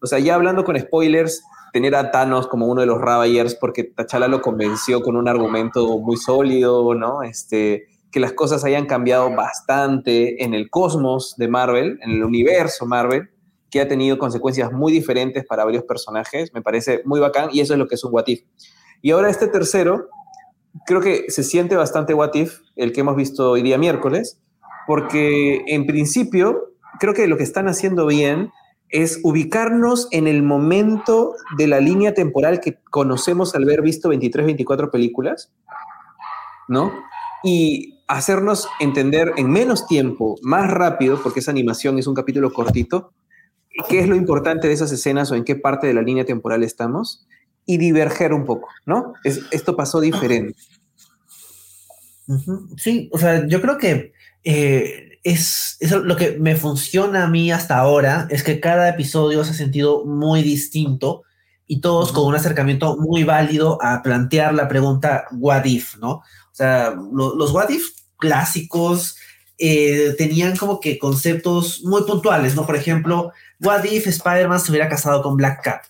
O sea, ya hablando con spoilers, tener a Thanos como uno de los Ravagers porque T'Challa lo convenció con un argumento muy sólido, ¿no? Este, que las cosas hayan cambiado bastante en el cosmos de Marvel, en el universo Marvel, que ha tenido consecuencias muy diferentes para varios personajes, me parece muy bacán y eso es lo que es un What If. Y ahora este tercero, creo que se siente bastante What If, el que hemos visto hoy día miércoles, porque en principio creo que lo que están haciendo bien es ubicarnos en el momento de la línea temporal que conocemos al haber visto 23, 24 películas, ¿no? Y hacernos entender en menos tiempo, más rápido, porque esa animación es un capítulo cortito, qué es lo importante de esas escenas o en qué parte de la línea temporal estamos y diverger un poco, ¿no? esto pasó diferente. Sí, o sea, yo creo que eh, es, lo que me funciona a mí hasta ahora, es que cada episodio se ha sentido muy distinto y todos con un acercamiento muy válido a plantear la pregunta what if, ¿no? O sea, los what if clásicos eh, tenían como que conceptos muy puntuales, ¿no? Por ejemplo, what if Spider-Man se hubiera casado con Black Cat.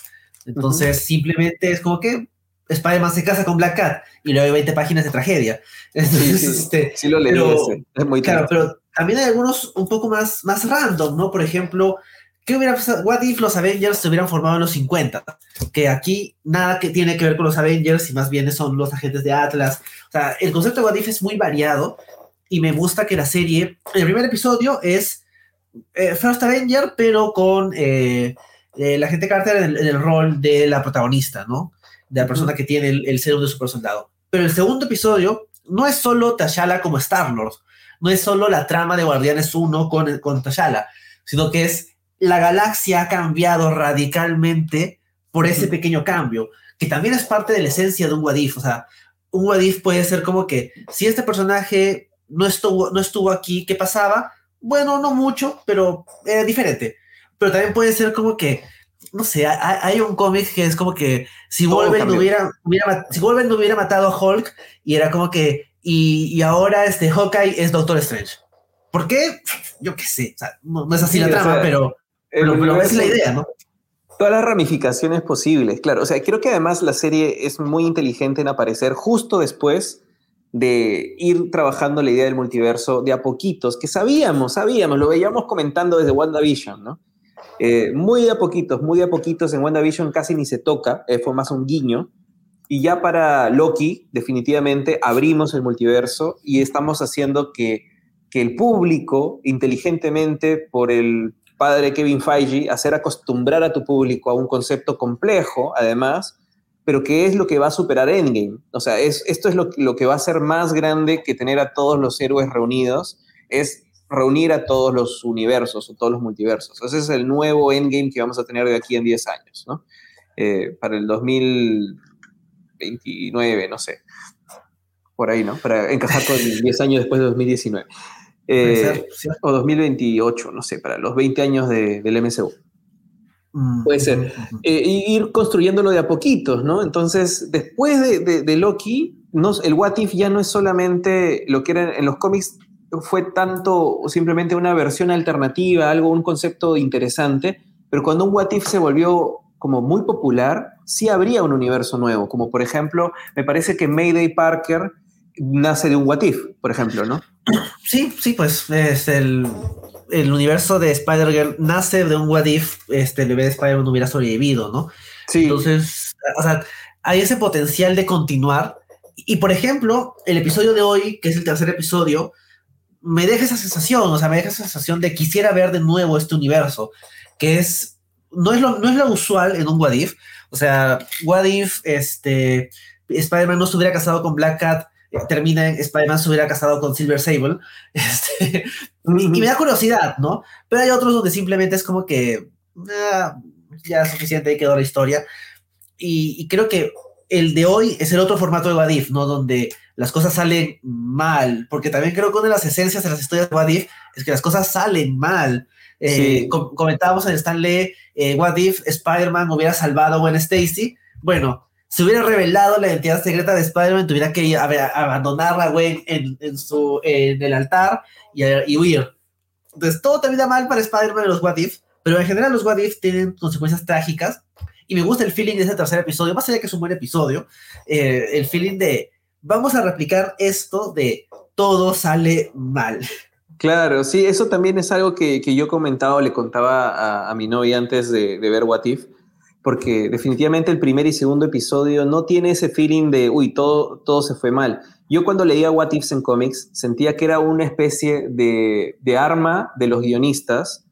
Entonces, simplemente es como que Spider-Man se casa con Black Cat y luego hay 20 páginas de tragedia. sí, sí, este, sí lo leí. es muy claro, pero también hay algunos un poco más, más random, ¿no? Por ejemplo, ¿qué hubiera pasado? What if los Avengers se hubieran formado en los 50? Que aquí nada que tiene que ver con los Avengers y más bien son los agentes de Atlas. O sea, el concepto de What if es muy variado y me gusta que la serie, el primer episodio es eh, First Avenger, pero con eh, eh, la gente Carter en el, rol de la protagonista, ¿no? De la persona que tiene el, el serum de super soldado. Pero el segundo episodio no es solo T'Challa como Star-Lord, no es solo la trama de Guardianes 1 con, con T'Challa, sino que es la galaxia ha cambiado radicalmente por ese pequeño cambio, que también es parte de la esencia de un Wadif. O sea, un Wadif puede ser como que si este personaje no estuvo, no estuvo aquí, ¿qué pasaba? Bueno, no mucho, pero era diferente. Pero también puede ser como que, no sé, hay, un cómic que es como que si Wolverine, hubiera, hubiera, si Wolverine hubiera matado a Hulk y era como que y, ahora este Hawkeye es Doctor Strange. ¿Por qué? Yo qué sé, no, es así la trama, pero, pero, es la idea, ¿no? Todas las ramificaciones posibles, claro. O sea, creo que además la serie es muy inteligente en aparecer justo después de ir trabajando la idea del multiverso de a poquitos, que sabíamos, sabíamos, lo veíamos comentando desde WandaVision, ¿no? Eh, muy de a poquitos, muy de a poquitos, en WandaVision casi ni se toca, eh, fue más un guiño, y ya para Loki, definitivamente abrimos el multiverso y estamos haciendo que, que el público, inteligentemente, por el padre Kevin Feige, hacer acostumbrar a tu público a un concepto complejo, además, pero que es lo que va a superar Endgame. O sea, es, esto es lo, lo, que va a ser más grande que tener a todos los héroes reunidos, es reunir a todos los universos o todos los multiversos. Ese es el nuevo Endgame que vamos a tener de aquí en 10 años, ¿no? Eh, para el 2029, no sé. Por ahí, ¿no? Para encajar con 10 años después de 2019. Eh, o 2028, no sé, para los 20 años de, del MCU. Puede ser. Eh, ir construyéndolo de a poquitos, ¿no? Entonces, después de, de, Loki, no, el What If ya no es solamente lo que era en los cómics, fue tanto simplemente una versión alternativa, algo, un concepto interesante, pero cuando un What If se volvió como muy popular, sí habría un universo nuevo, como por ejemplo, me parece que Mayday Parker nace de un What If, por ejemplo, ¿no? Sí, sí, pues es el, el universo de Spider-Girl nace de un what if este, el bebé de Spider-Man hubiera sobrevivido, ¿no? Sí. Entonces, o sea, hay ese potencial de continuar. Y por ejemplo, el episodio de hoy, que es el tercer episodio, me deja esa sensación, o sea, me deja esa sensación de quisiera ver de nuevo este universo, que es, no es lo, no es lo usual en un what if. O sea, what if este, Spider-Man no se hubiera casado con Black Cat termina en Spider-Man se hubiera casado con Silver Sable. Este, y, me da curiosidad, ¿no? Pero hay otros donde simplemente es como que ah, ya es suficiente, ahí quedó la historia. Y, creo que el de hoy es el otro formato de Wadif, ¿no? Donde las cosas salen mal, porque también creo que una de las esencias de las historias de Wadif es que las cosas salen mal. Eh, comentábamos en Stanley, eh, What If Spider-Man hubiera salvado a Gwen Stacy. Bueno, se hubiera revelado la identidad secreta de Spider-Man, tuviera que abandonar a Gwen en, su, en el altar y, huir. Entonces, todo termina mal para Spider-Man en los What If, pero en general los What If tienen consecuencias trágicas. Y me gusta el feeling de ese tercer episodio, más allá que es un buen episodio, eh, el feeling de vamos a replicar esto de todo sale mal. Claro, sí, eso también es algo que, que yo comentaba le contaba a, mi novia antes de, de ver What If porque definitivamente el primer y segundo episodio no tiene ese feeling de, uy, todo, todo se fue mal. Yo cuando leía What Ifs en cómics sentía que era una especie de, de arma de los guionistas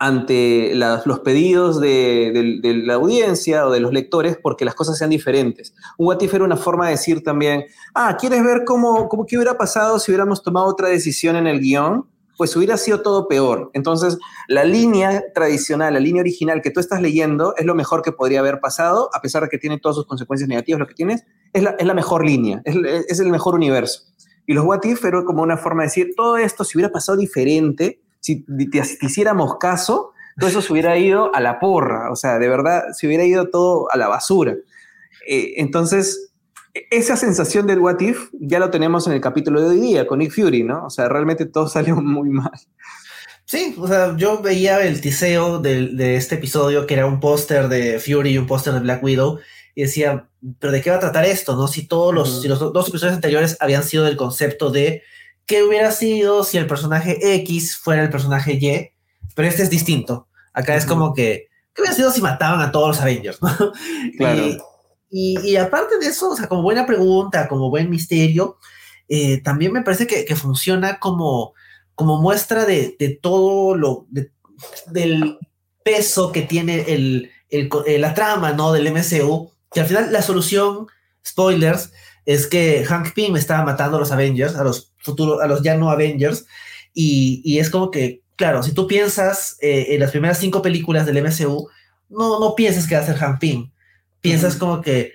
ante los pedidos de, la audiencia o de los lectores porque las cosas sean diferentes. Un What If era una forma de decir también, ah, ¿quieres ver cómo, cómo qué hubiera pasado si hubiéramos tomado otra decisión en el guion? pues hubiera sido todo peor. Entonces, la línea tradicional, la línea original que tú estás leyendo es lo mejor que podría haber pasado, a pesar de que tiene todas sus consecuencias negativas, lo que tienes es la, es la mejor línea, es, es, el mejor universo. Y los What If fueron como una forma de decir, todo esto si hubiera pasado diferente, si te, hiciéramos caso, todo eso se hubiera ido a la porra, o sea, de verdad, se hubiera ido todo a la basura. Eh, entonces, esa sensación del what if ya lo tenemos en el capítulo de hoy día con Nick Fury, ¿no? O sea, realmente todo salió muy mal. Sí, o sea, yo veía el tiseo de, este episodio que era un póster de Fury y un póster de Black Widow y decía, pero ¿de qué va a tratar esto? ¿No? Si todos los, si los dos episodios anteriores habían sido del concepto de qué hubiera sido si el personaje X fuera el personaje Y, pero este es distinto. Acá es como que, ¿qué hubiera sido si mataban a todos los Avengers? Claro. Y, aparte de eso, o sea, como buena pregunta, como buen misterio, eh, también me parece que, funciona como, como muestra de, todo lo, del peso que tiene el, eh, la trama, ¿no? Del MCU, que al final la solución, spoilers, es que Hank Pym estaba matando a los Avengers, a los futuros, a los ya no Avengers, y, es como que, claro, si tú piensas eh, en las primeras cinco películas del MCU, no, no pienses que va a ser Hank Pym piensas como que,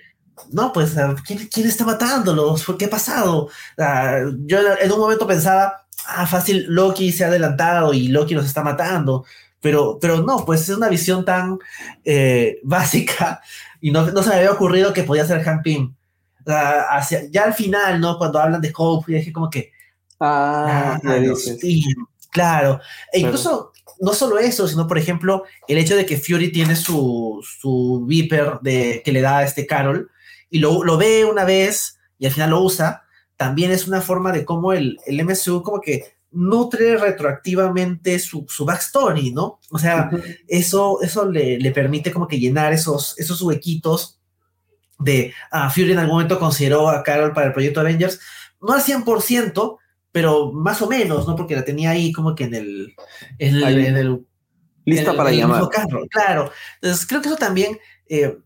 no, pues, ah, ¿quién, quién está matándolos? ¿Qué ha pasado? Ah, yo en un momento pensaba, ah, fácil, Loki se ha adelantado y Loki nos está matando. Pero, pero no, pues es una visión tan eh, básica y no, no, se me había ocurrido que podía ser Han Pym. hacia, ya al final, ¿no? Cuando hablan de Hope, dije como que... Ah, sí, Claro, e incluso no solo eso, sino por ejemplo el hecho de que Fury tiene su, su Viper de, que le da a este Carol y lo, lo ve una vez y al final lo usa, también es una forma de cómo el, el MCU como que nutre retroactivamente su, su backstory, ¿no? O sea, eso, eso le, le, permite como que llenar esos, esos huequitos de uh, Fury en algún momento consideró a Carol para el proyecto Avengers, no al 100%, pero más o menos, ¿no? Porque la tenía ahí como que en el... En el, Lista para llamar. claro. Entonces, creo que eso también... Eh,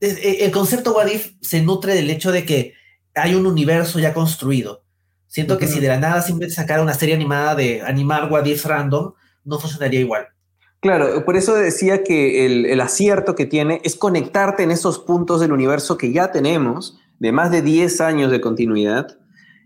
eh, el concepto What If se nutre del hecho de que hay un universo ya construido. Siento que si de la nada simplemente sacara una serie animada de animar What If random, no funcionaría igual. Claro, por eso decía que el, el, acierto que tiene es conectarte en esos puntos del universo que ya tenemos, de más de 10 años de continuidad,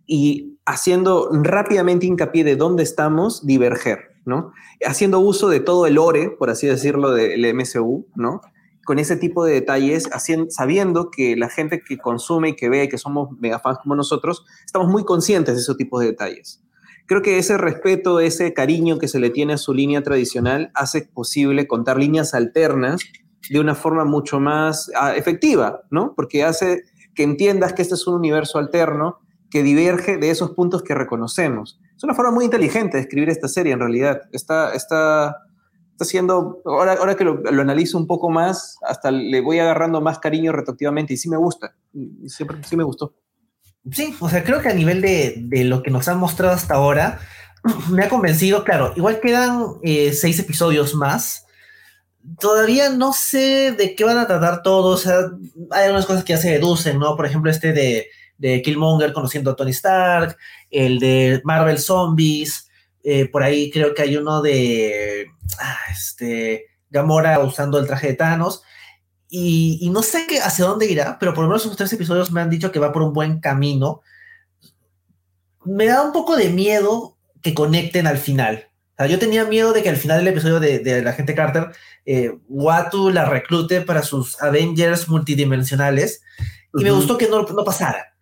y haciendo rápidamente hincapié de dónde estamos, diverger, ¿no? Haciendo uso de todo el ore, por así decirlo, del MCU, ¿no? Con ese tipo de detalles, haciendo, sabiendo que la gente que consume y que ve, que somos megafans como nosotros, estamos muy conscientes de esos tipos de detalles. Creo que ese respeto, ese cariño que se le tiene a su línea tradicional hace posible contar líneas alternas de una forma mucho más uh, efectiva, ¿no? Porque hace que entiendas que este es un universo alterno que diverge de esos puntos que reconocemos. Es una forma muy inteligente de escribir esta serie, en realidad. Está, está, está siendo, ahora, ahora que lo, lo, analizo un poco más, hasta le voy agarrando más cariño retroactivamente y sí me gusta, siempre sí me gustó. Sí, o sea, creo que a nivel de, de lo que nos han mostrado hasta ahora, me ha convencido, claro, igual quedan eh, seis episodios más. Todavía no sé de qué van a tratar todos, hay algunas cosas que ya se deducen, ¿no? Por ejemplo, este de de Killmonger conociendo a Tony Stark, el de Marvel Zombies, eh, por ahí creo que hay uno de ah, este, Gamora usando el traje de Thanos. Y, y, no sé qué, hacia dónde irá, pero por lo menos esos tres episodios me han dicho que va por un buen camino. Me da un poco de miedo que conecten al final. O sea, yo tenía miedo de que al final del episodio de, de la gente Carter, eh, Watu la reclute para sus Avengers multidimensionales. Y uh -huh. me gustó que no, no pasara.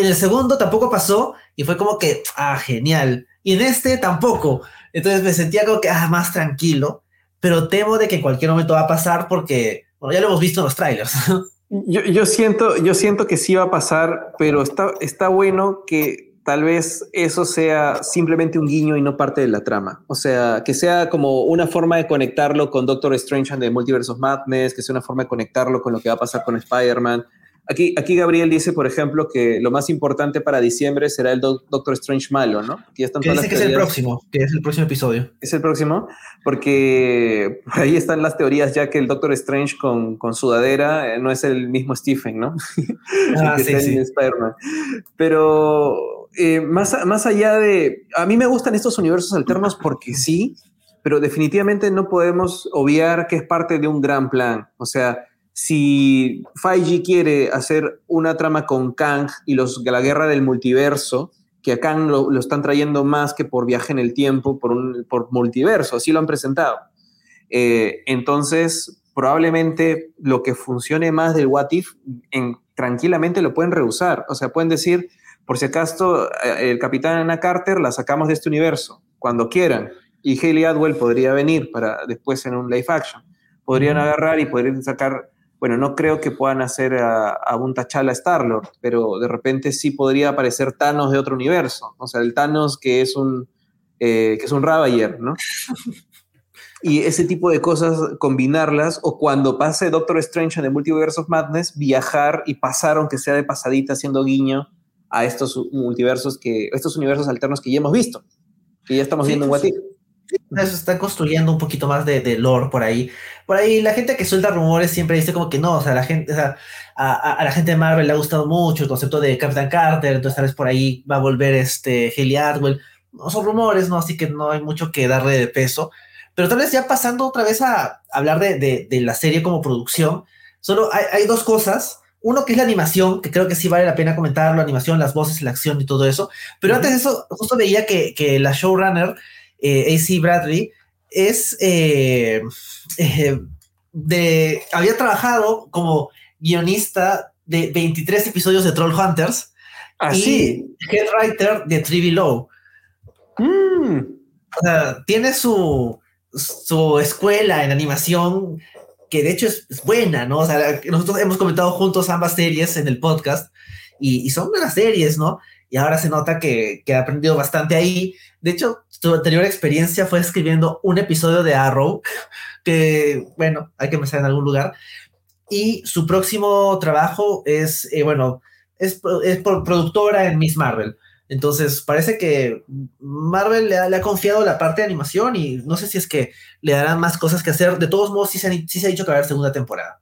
En el segundo tampoco pasó y fue como que, ah, genial. Y en este tampoco. Entonces me sentía como que, ah, más tranquilo. Pero temo de que en cualquier momento va a pasar porque, bueno, ya lo hemos visto en los trailers. Yo, yo, siento, yo siento que sí va a pasar, pero está, está bueno que tal vez eso sea simplemente un guiño y no parte de la trama. O sea, que sea como una forma de conectarlo con Doctor Strange and the Multiverse of Madness, que sea una forma de conectarlo con lo que va a pasar con Spider-Man. Aquí, aquí Gabriel dice, por ejemplo, que lo más importante para diciembre será el Do Doctor Strange malo, ¿no? Que, ya están que dice que teorías. es el próximo, que es el próximo episodio. Es el próximo, porque por ahí están las teorías ya que el Doctor Strange con, con sudadera eh, no es el mismo Stephen, ¿no? Ah, que sí. Pero eh, más, más allá de... A mí me gustan estos universos alternos porque sí, pero definitivamente no podemos obviar que es parte de un gran plan. O sea, si Feige quiere hacer una trama con Kang y los, la guerra del multiverso, que a Kang lo, lo, están trayendo más que por viaje en el tiempo, por, un, por multiverso, así lo han presentado. Eh, entonces, probablemente lo que funcione más del What If, en, tranquilamente lo pueden rehusar. O sea, pueden decir, por si acaso, eh, el Capitán Anna Carter la sacamos de este universo, cuando quieran. Y Haley Atwell podría venir para después en un live action. Podrían agarrar y podrían sacar bueno, no creo que puedan hacer a, a un T'Challa Star-Lord, pero de repente sí podría aparecer Thanos de otro universo. O sea, el Thanos que es un, eh, que es un Ravager, ¿no? y ese tipo de cosas, combinarlas, o cuando pase Doctor Strange en el Multiverse of Madness, viajar y pasar, aunque sea de pasadita, haciendo guiño a estos multiversos que, estos universos alternos que ya hemos visto, que ya estamos sí, viendo en What If. Eso está construyendo un poquito más de, de, lore por ahí. Por ahí la gente que suelta rumores siempre dice como que no, o sea, la gente, o sea, a, a, la gente de Marvel le ha gustado mucho el concepto de Captain Carter, entonces tal vez por ahí va a volver este Haley Atwell. No son rumores, ¿no? Así que no hay mucho que darle de peso. Pero tal vez ya pasando otra vez a hablar de, de, de la serie como producción, solo hay, hay, dos cosas. Uno que es la animación, que creo que sí vale la pena comentarlo, la animación, las voces, la acción y todo eso. Pero uh -huh. antes de eso, justo veía que, que la showrunner eh, AC Bradley, es eh, eh, de, había trabajado como guionista de 23 episodios de Troll Hunters ¿Ah, y head writer de Trivi Low. Mm. tiene su, su escuela en animación que de hecho es, buena, ¿no? O sea, nosotros hemos comentado juntos ambas series en el podcast y, son buenas series, ¿no? Y ahora se nota que, que, ha aprendido bastante ahí. De hecho, su anterior experiencia fue escribiendo un episodio de Arrow, que, bueno, hay que empezar en algún lugar. Y su próximo trabajo es, eh, bueno, es, es productora en Miss Marvel. Entonces, parece que Marvel le ha, confiado la parte de animación y no sé si es que le darán más cosas que hacer. De todos modos, sí se, ha dicho que va a haber segunda temporada.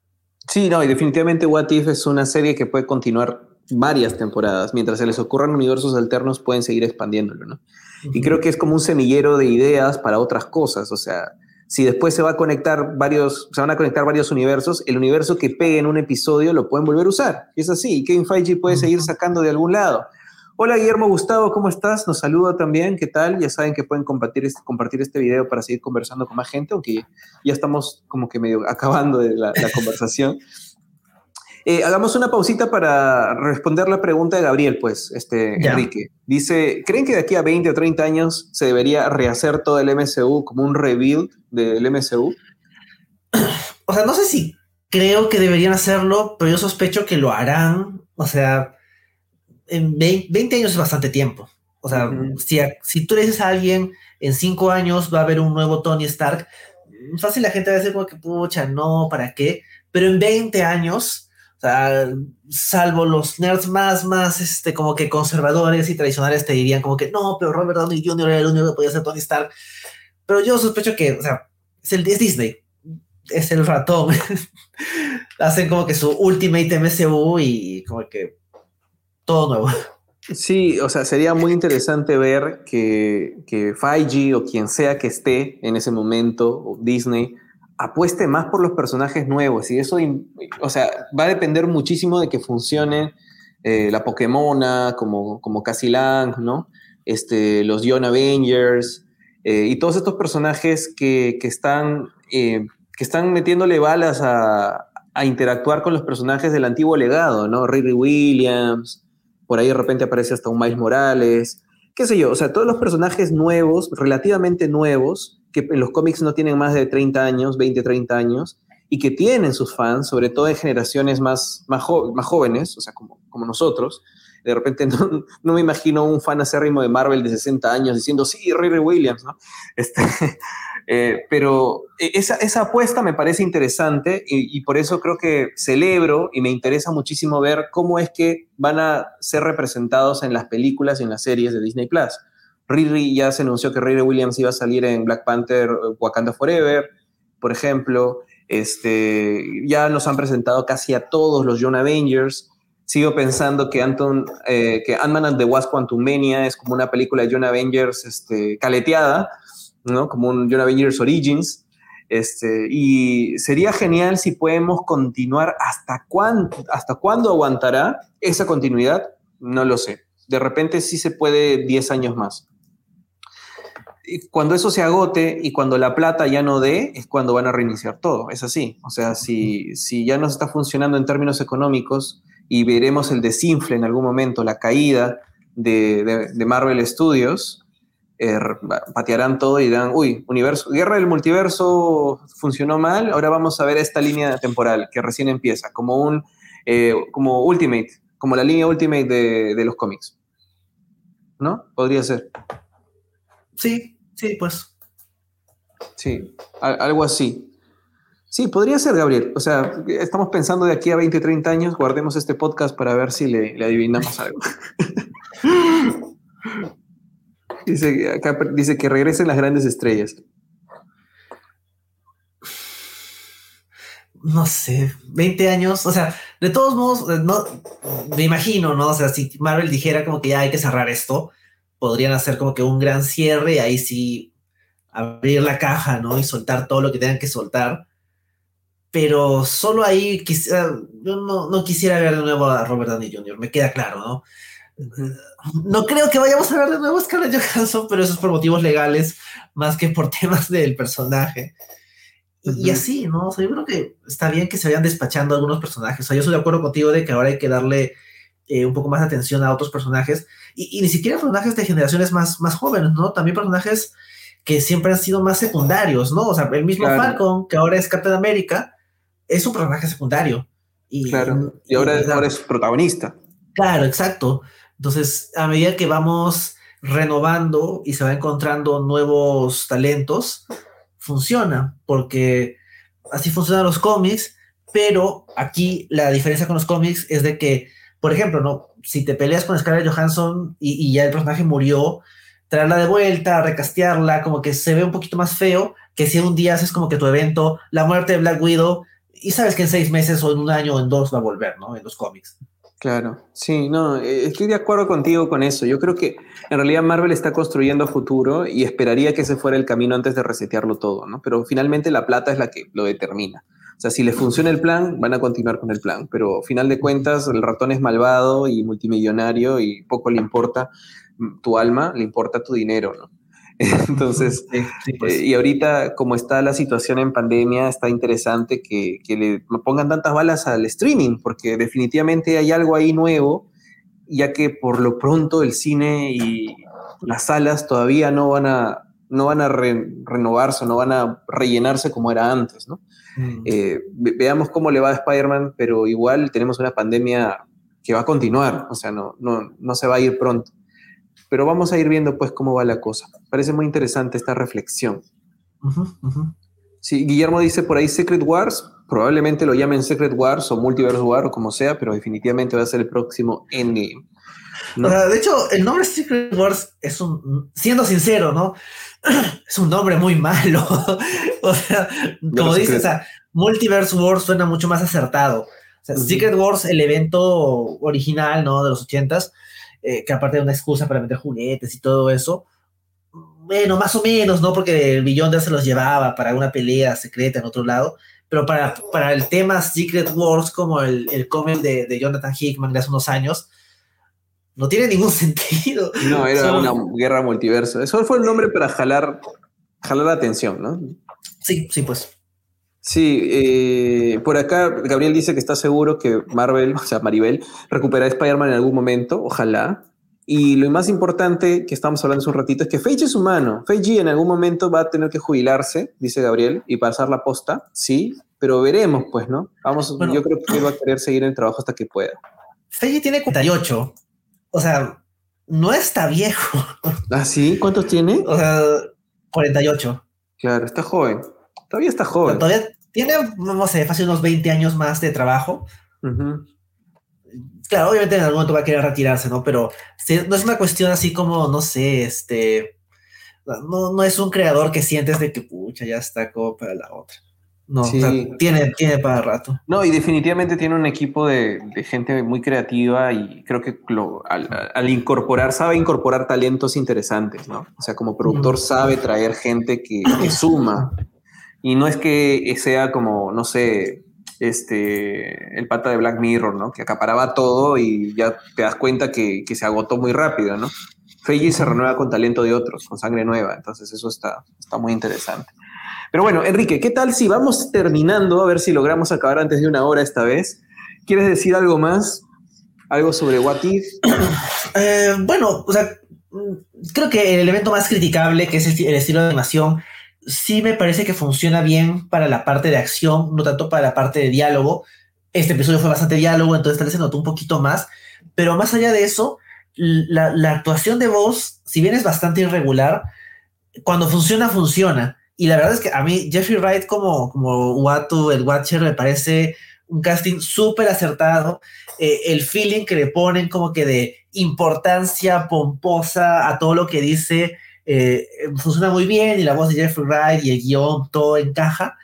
Sí, no, y definitivamente What If es una serie que puede continuar varias temporadas. Mientras se les ocurran universos alternos, pueden seguir expandiéndolo, ¿no? Y creo que es como un semillero de ideas para otras cosas. O sea, si después se va a conectar varios, se van a conectar varios universos, el universo que pegue en un episodio lo pueden volver a usar. es así. Y Kevin Feige puede seguir sacando de algún lado. Hola Guillermo Gustavo, ¿cómo estás? Nos saluda también, ¿qué tal? Ya saben que pueden compartir este, compartir este video para seguir conversando con más gente, aunque ya estamos como que medio acabando de la, conversación. Eh, hagamos una pausita para responder la pregunta de Gabriel, pues, este, Enrique. Dice, ¿creen que de aquí a 20 o 30 años se debería rehacer todo el MCU como un rebuild del MCU? O sea, no sé si creo que deberían hacerlo, pero yo sospecho que lo harán. O sea, en 20 años es bastante tiempo. O sea, si, si, tú le dices a alguien en 5 años va a haber un nuevo Tony Stark, fácil la gente va a decir como que, pucha, no, ¿para qué? Pero en 20 años, salvo los nerds más, más, este, como que conservadores y tradicionales te dirían como que, no, pero Robert Downey Jr. era el único que podía ser Tony Stark. Pero yo sospecho que, o sea, es, el, es Disney, es el ratón. Hacen como que su Ultimate MCU y como que todo nuevo. Sí, o sea, sería muy interesante ver que, que 5G o quien sea que esté en ese momento, Disney, apueste más por los personajes nuevos. Y eso, o sea, va a depender muchísimo de que funcione eh, la Pokémona, como, como Cassie Lang, ¿no? Este, los Young Avengers, eh, y todos estos personajes que, que están, eh, que están metiéndole balas a, a, interactuar con los personajes del antiguo legado, ¿no? Riri Williams, por ahí de repente aparece hasta un Miles Morales, qué sé yo, o sea, todos los personajes nuevos, relativamente nuevos, que los cómics no tienen más de 30 años, 20, 30 años, y que tienen sus fans, sobre todo en generaciones más, más, más jóvenes, o sea, como, como nosotros. De repente no, no, me imagino un fan acérrimo de Marvel de 60 años diciendo, sí, Riri Williams, ¿no? Este, eh, pero e, esa, esa, apuesta me parece interesante y, por eso creo que celebro y me interesa muchísimo ver cómo es que van a ser representados en las películas y en las series de Disney Plus. Riri ya se anunció que Riri Williams iba a salir en Black Panther Wakanda Forever, por ejemplo. Este, ya nos han presentado casi a todos los Young Avengers. Sigo pensando que, Anton, eh, que Ant-Man and the Wasp Quantumania es como una película de Young Avengers este, caleteada, ¿no? Como un John Avengers Origins. Este, y sería genial si podemos continuar hasta hasta cuándo aguantará esa continuidad, no lo sé. De repente sí se puede 10 años más. Y cuando eso se agote y cuando la plata ya no dé, es cuando van a reiniciar todo. Es así. O sea, si, si ya no está funcionando en términos económicos y veremos el desinfle en algún momento, la caída de, de Marvel Studios, eh, patearán todo y dirán, uy, universo, Guerra del Multiverso funcionó mal, ahora vamos a ver esta línea temporal que recién empieza, como un, eh, como Ultimate, como la línea Ultimate de, los cómics. ¿No? Podría ser. Sí, sí, pues. Sí, algo así. Sí, podría ser, Gabriel. O sea, estamos pensando de aquí a 20, 30 años, guardemos este podcast para ver si le, le adivinamos algo. Dice, acá dice que regresen las grandes estrellas. No sé, 20 años, o sea, de todos modos, eh, no, me imagino, ¿no? O sea, si Marvel dijera como que ya hay que cerrar esto, podrían hacer como que un gran cierre y ahí sí abrir la caja, ¿no? Y soltar todo lo que tengan que soltar. Pero solo ahí quisiera, yo no, no quisiera ver de nuevo a Robert Downey Jr., me queda claro, ¿no? No creo que vayamos a ver de nuevo a Scarlett Johansson, pero eso es por motivos legales más que por temas del personaje. Y así, ¿no? O sea, yo creo que está bien que se vayan despachando algunos personajes. O sea, yo estoy de acuerdo contigo de que ahora hay que darle eh, un poco más de atención a otros personajes. Y, ni siquiera personajes de generaciones más, más jóvenes, ¿no? También personajes que siempre han sido más secundarios, ¿no? O sea, el mismo Falcon, que ahora es Captain America, es un personaje secundario. Y, claro, y ahora, ahora es protagonista. Claro, exacto. Entonces, a medida que vamos renovando y se va encontrando nuevos talentos, funciona, porque así funcionan los cómics, pero aquí la diferencia con los cómics es de que, por ejemplo, ¿no? si te peleas con Scarlett Johansson y, ya el personaje murió, traerla de vuelta, recastearla, como que se ve un poquito más feo que si un día haces como que tu evento, la muerte de Black Widow, y sabes que en seis meses o en un año o en dos va a volver, ¿no? En los cómics. Claro, sí, no, eh, estoy de acuerdo contigo con eso. Yo creo que en realidad Marvel está construyendo futuro y esperaría que ese fuera el camino antes de resetearlo todo, ¿no? Pero finalmente la plata es la que lo determina. O sea, si les funciona el plan, van a continuar con el plan. Pero final de cuentas, el ratón es malvado y multimillonario y poco le importa tu alma, le importa tu dinero, ¿no? Entonces, pues. eh, y ahorita como está la situación en pandemia, está interesante que, que, le pongan tantas balas al streaming, porque definitivamente hay algo ahí nuevo, ya que por lo pronto el cine y las salas todavía no van a, no van a renovarse, no van a rellenarse como era antes, ¿no? Mm. Eh, veamos cómo le va a Spider-Man, pero igual tenemos una pandemia que va a continuar, o sea, no, no, no se va a ir pronto. Pero vamos a ir viendo pues cómo va la cosa. Parece muy interesante esta reflexión. Sí, Guillermo dice por ahí Secret Wars, probablemente lo llamen Secret Wars o Multiverse War o como sea, pero definitivamente va a ser el próximo Endgame. de hecho, el nombre Secret Wars es un, siendo sincero, ¿no? es un nombre muy malo. o sea, como dices, Multiverse Wars suena mucho más acertado. O sea, Secret Wars, el evento original, ¿no? De los ochentas, eh, que aparte de una excusa para meter juguetes y todo eso, bueno, más o menos, ¿no? Porque el Beyonder se los llevaba para una pelea secreta en otro lado, pero para, para el tema Secret Wars, como el, el cómic de, de, Jonathan Hickman de hace unos años, no tiene ningún sentido. No, era una guerra multiverso. Eso fue el nombre para jalar, jalar la atención, ¿no? Sí, sí, pues. Sí, eh, por acá Gabriel dice que está seguro que Marvel, o sea, Maribel, recuperará a Spider-Man en algún momento, ojalá. Y lo más importante que estamos hablando hace un ratito es que Feige es humano. Feige en algún momento va a tener que jubilarse, dice Gabriel, y pasar la posta, sí, pero veremos, pues, ¿no? Vamos, yo creo que él va a querer seguir en el trabajo hasta que pueda. Feige tiene 48 o sea, no está viejo. ¿Ah, sí? ¿Cuántos tiene? O sea, 48. Claro, está joven. Todavía está joven. todavía tiene, no sé, fácil unos 20 años más de trabajo. Claro, obviamente en algún momento va a querer retirarse, ¿no? Pero no es una cuestión así como, no sé, este. No, no es un creador que sientes de que, pucha, ya está como para la otra. No, tiene, tiene para rato. No, y definitivamente tiene un equipo de, gente muy creativa y creo que al, incorporar, sabe incorporar talentos interesantes, ¿no? O sea, como productor sabe traer gente que, suma. Y no es que sea como, no sé, este, el pata de Black Mirror, ¿no? Que acaparaba todo y ya te das cuenta que, se agotó muy rápido, ¿no? Feiji se renueva con talento de otros, con sangre nueva. Entonces eso está, está muy interesante. Pero bueno, Enrique, ¿qué tal si vamos terminando? A ver si logramos acabar antes de una hora esta vez. ¿Quieres decir algo más? ¿Algo sobre What If? Eh, bueno, o sea, creo que el elemento más criticable, que es el, estilo de animación, sí me parece que funciona bien para la parte de acción, no tanto para la parte de diálogo. Este episodio fue bastante diálogo, entonces tal vez se notó un poquito más. Pero más allá de eso, la, la actuación de voz, si bien es bastante irregular, cuando funciona, funciona. Y la verdad es que a mí Jeffrey Wright como, como Watu, el Watcher, me parece un casting súper acertado. Eh, el feeling que le ponen como que de importancia pomposa a todo lo que dice eh, funciona muy bien y la voz de Jeffrey Wright y el guion, todo encaja.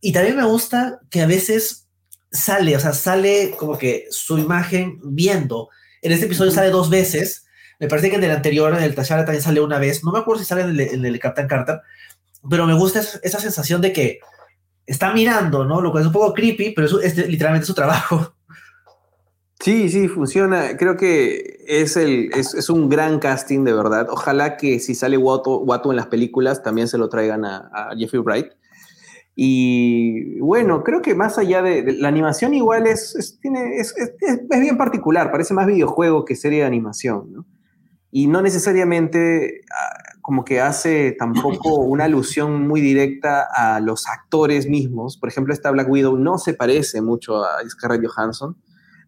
Y también me gusta que a veces sale, o sea, sale como que su imagen viendo. En este episodio sale dos veces. Me parece que en el anterior, en el Tashara, también sale una vez. No me acuerdo si sale en el, en el Captain Carter pero me gusta esa sensación de que está mirando, ¿no? Lo cual es un poco creepy, pero es, literalmente su trabajo. Sí, sí, funciona. Creo que es, el, es, un gran casting, de verdad. Ojalá que si sale Watu, en las películas, también se lo traigan a, Jeffrey Wright. Y bueno, creo que más allá de, la animación, igual es, tiene, es, bien particular, parece más videojuego que serie de animación, ¿no? Y no necesariamente ah, como que hace tampoco una alusión muy directa a los actores mismos. Por ejemplo, esta Black Widow no se parece mucho a Scarlett Johansson,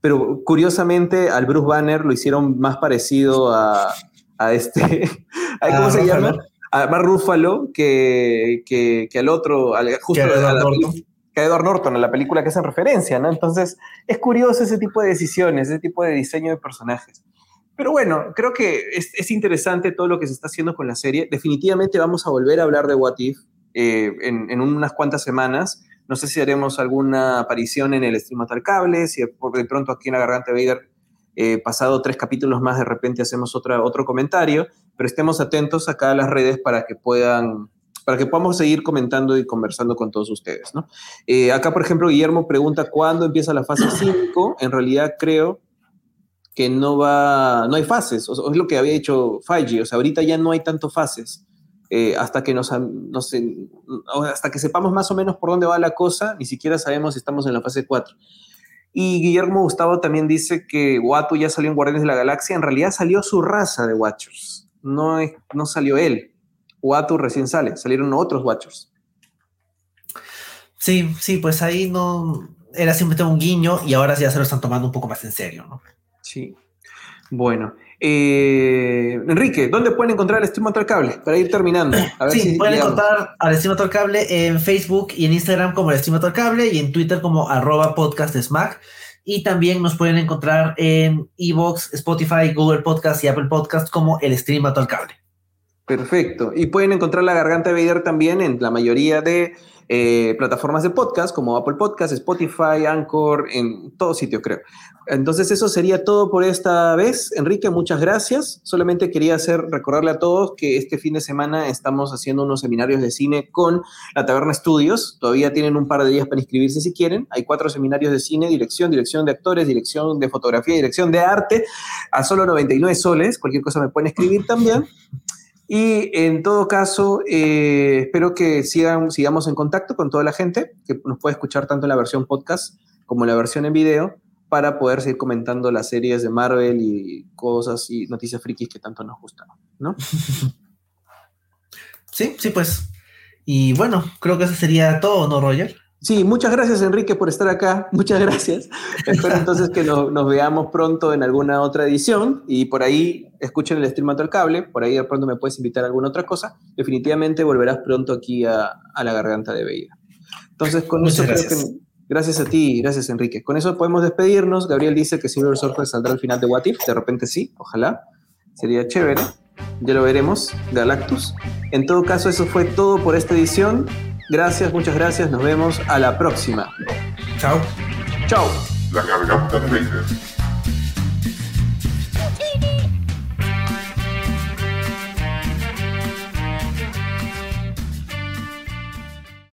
pero curiosamente al Bruce Banner lo hicieron más parecido a, a este, ¿cómo ah, se llama? A Mark Ruffalo que, que, al otro, justo a, Edward Norton. que a Edward Norton, a la película que hacen referencia, ¿no? Entonces, es curioso ese tipo de decisiones, ese tipo de diseño de personajes. Pero bueno, creo que es, es, interesante todo lo que se está haciendo con la serie. Definitivamente vamos a volver a hablar de What If eh, en, en, unas cuantas semanas. No sé si haremos alguna aparición en el stream al cable, si de pronto aquí en la Garganta Vader, eh, pasado tres capítulos más, de repente hacemos otra, otro comentario, pero estemos atentos acá a las redes para que puedan para que podamos seguir comentando y conversando con todos ustedes. ¿no? Eh, acá, por ejemplo, Guillermo pregunta cuándo empieza la fase 5. En realidad creo que no va, no hay fases, es lo que había dicho Faiji, o sea, ahorita ya no hay tanto fases. Eh, hasta, que nos, hasta que sepamos más o menos por dónde va la cosa, ni siquiera sabemos si estamos en la fase 4. Y Guillermo Gustavo también dice que Watu ya salió en Guardianes de la Galaxia, en realidad salió su raza de Watchers, no, no salió él. Watu recién sale, salieron otros Watchers. Sí, sí, pues ahí no era simplemente un guiño y ahora ya se lo están tomando un poco más en serio, ¿no? Sí. Bueno, eh, Enrique, ¿dónde pueden encontrar el Stream al Cable? Para ir terminando. sí, pueden encontrar al Stream al Cable en Facebook y en Instagram como el Stream al Cable y en Twitter como arroba podcast smack. Y también nos pueden encontrar en Evox, Spotify, Google Podcast y Apple Podcast como el Stream al Cable. Perfecto. Y pueden encontrar la Garganta de Vader también en la mayoría de eh, plataformas de podcast como Apple Podcast, Spotify, Anchor, en todo sitio creo. Entonces eso sería todo por esta vez. Enrique, muchas gracias. Solamente quería hacer recordarle a todos que este fin de semana estamos haciendo unos seminarios de cine con la Taberna Estudios. Todavía tienen un par de días para inscribirse si quieren. Hay cuatro seminarios de cine, dirección, dirección de actores, dirección de fotografía, dirección de arte, a solo 99 soles. Cualquier cosa me pueden escribir también. Y en todo caso, eh, espero que sigamos en contacto con toda la gente que nos puede escuchar tanto en la versión podcast como en la versión en video para poder seguir comentando las series de Marvel y cosas y noticias frikis que tanto nos gustan, ¿no? Sí, sí, pues. Y bueno, creo que eso sería todo, ¿no, Roger? Sí, muchas gracias Enrique por estar acá, muchas gracias. Espero entonces que nos veamos pronto en alguna otra edición y por ahí escuchen el stream al cable, por ahí de pronto me puedes invitar a alguna otra cosa. Definitivamente volverás pronto aquí a, la garganta de Beida. Entonces con eso creo que... Gracias a ti, gracias Enrique. Con eso podemos despedirnos. Gabriel dice que Silver Surfer saldrá al final de What If. De repente sí, ojalá. Sería chévere. Ya lo veremos. Galactus. En todo caso, eso fue todo por esta edición. Gracias, muchas gracias. Nos vemos a la próxima. Chao. Chao. La garganta de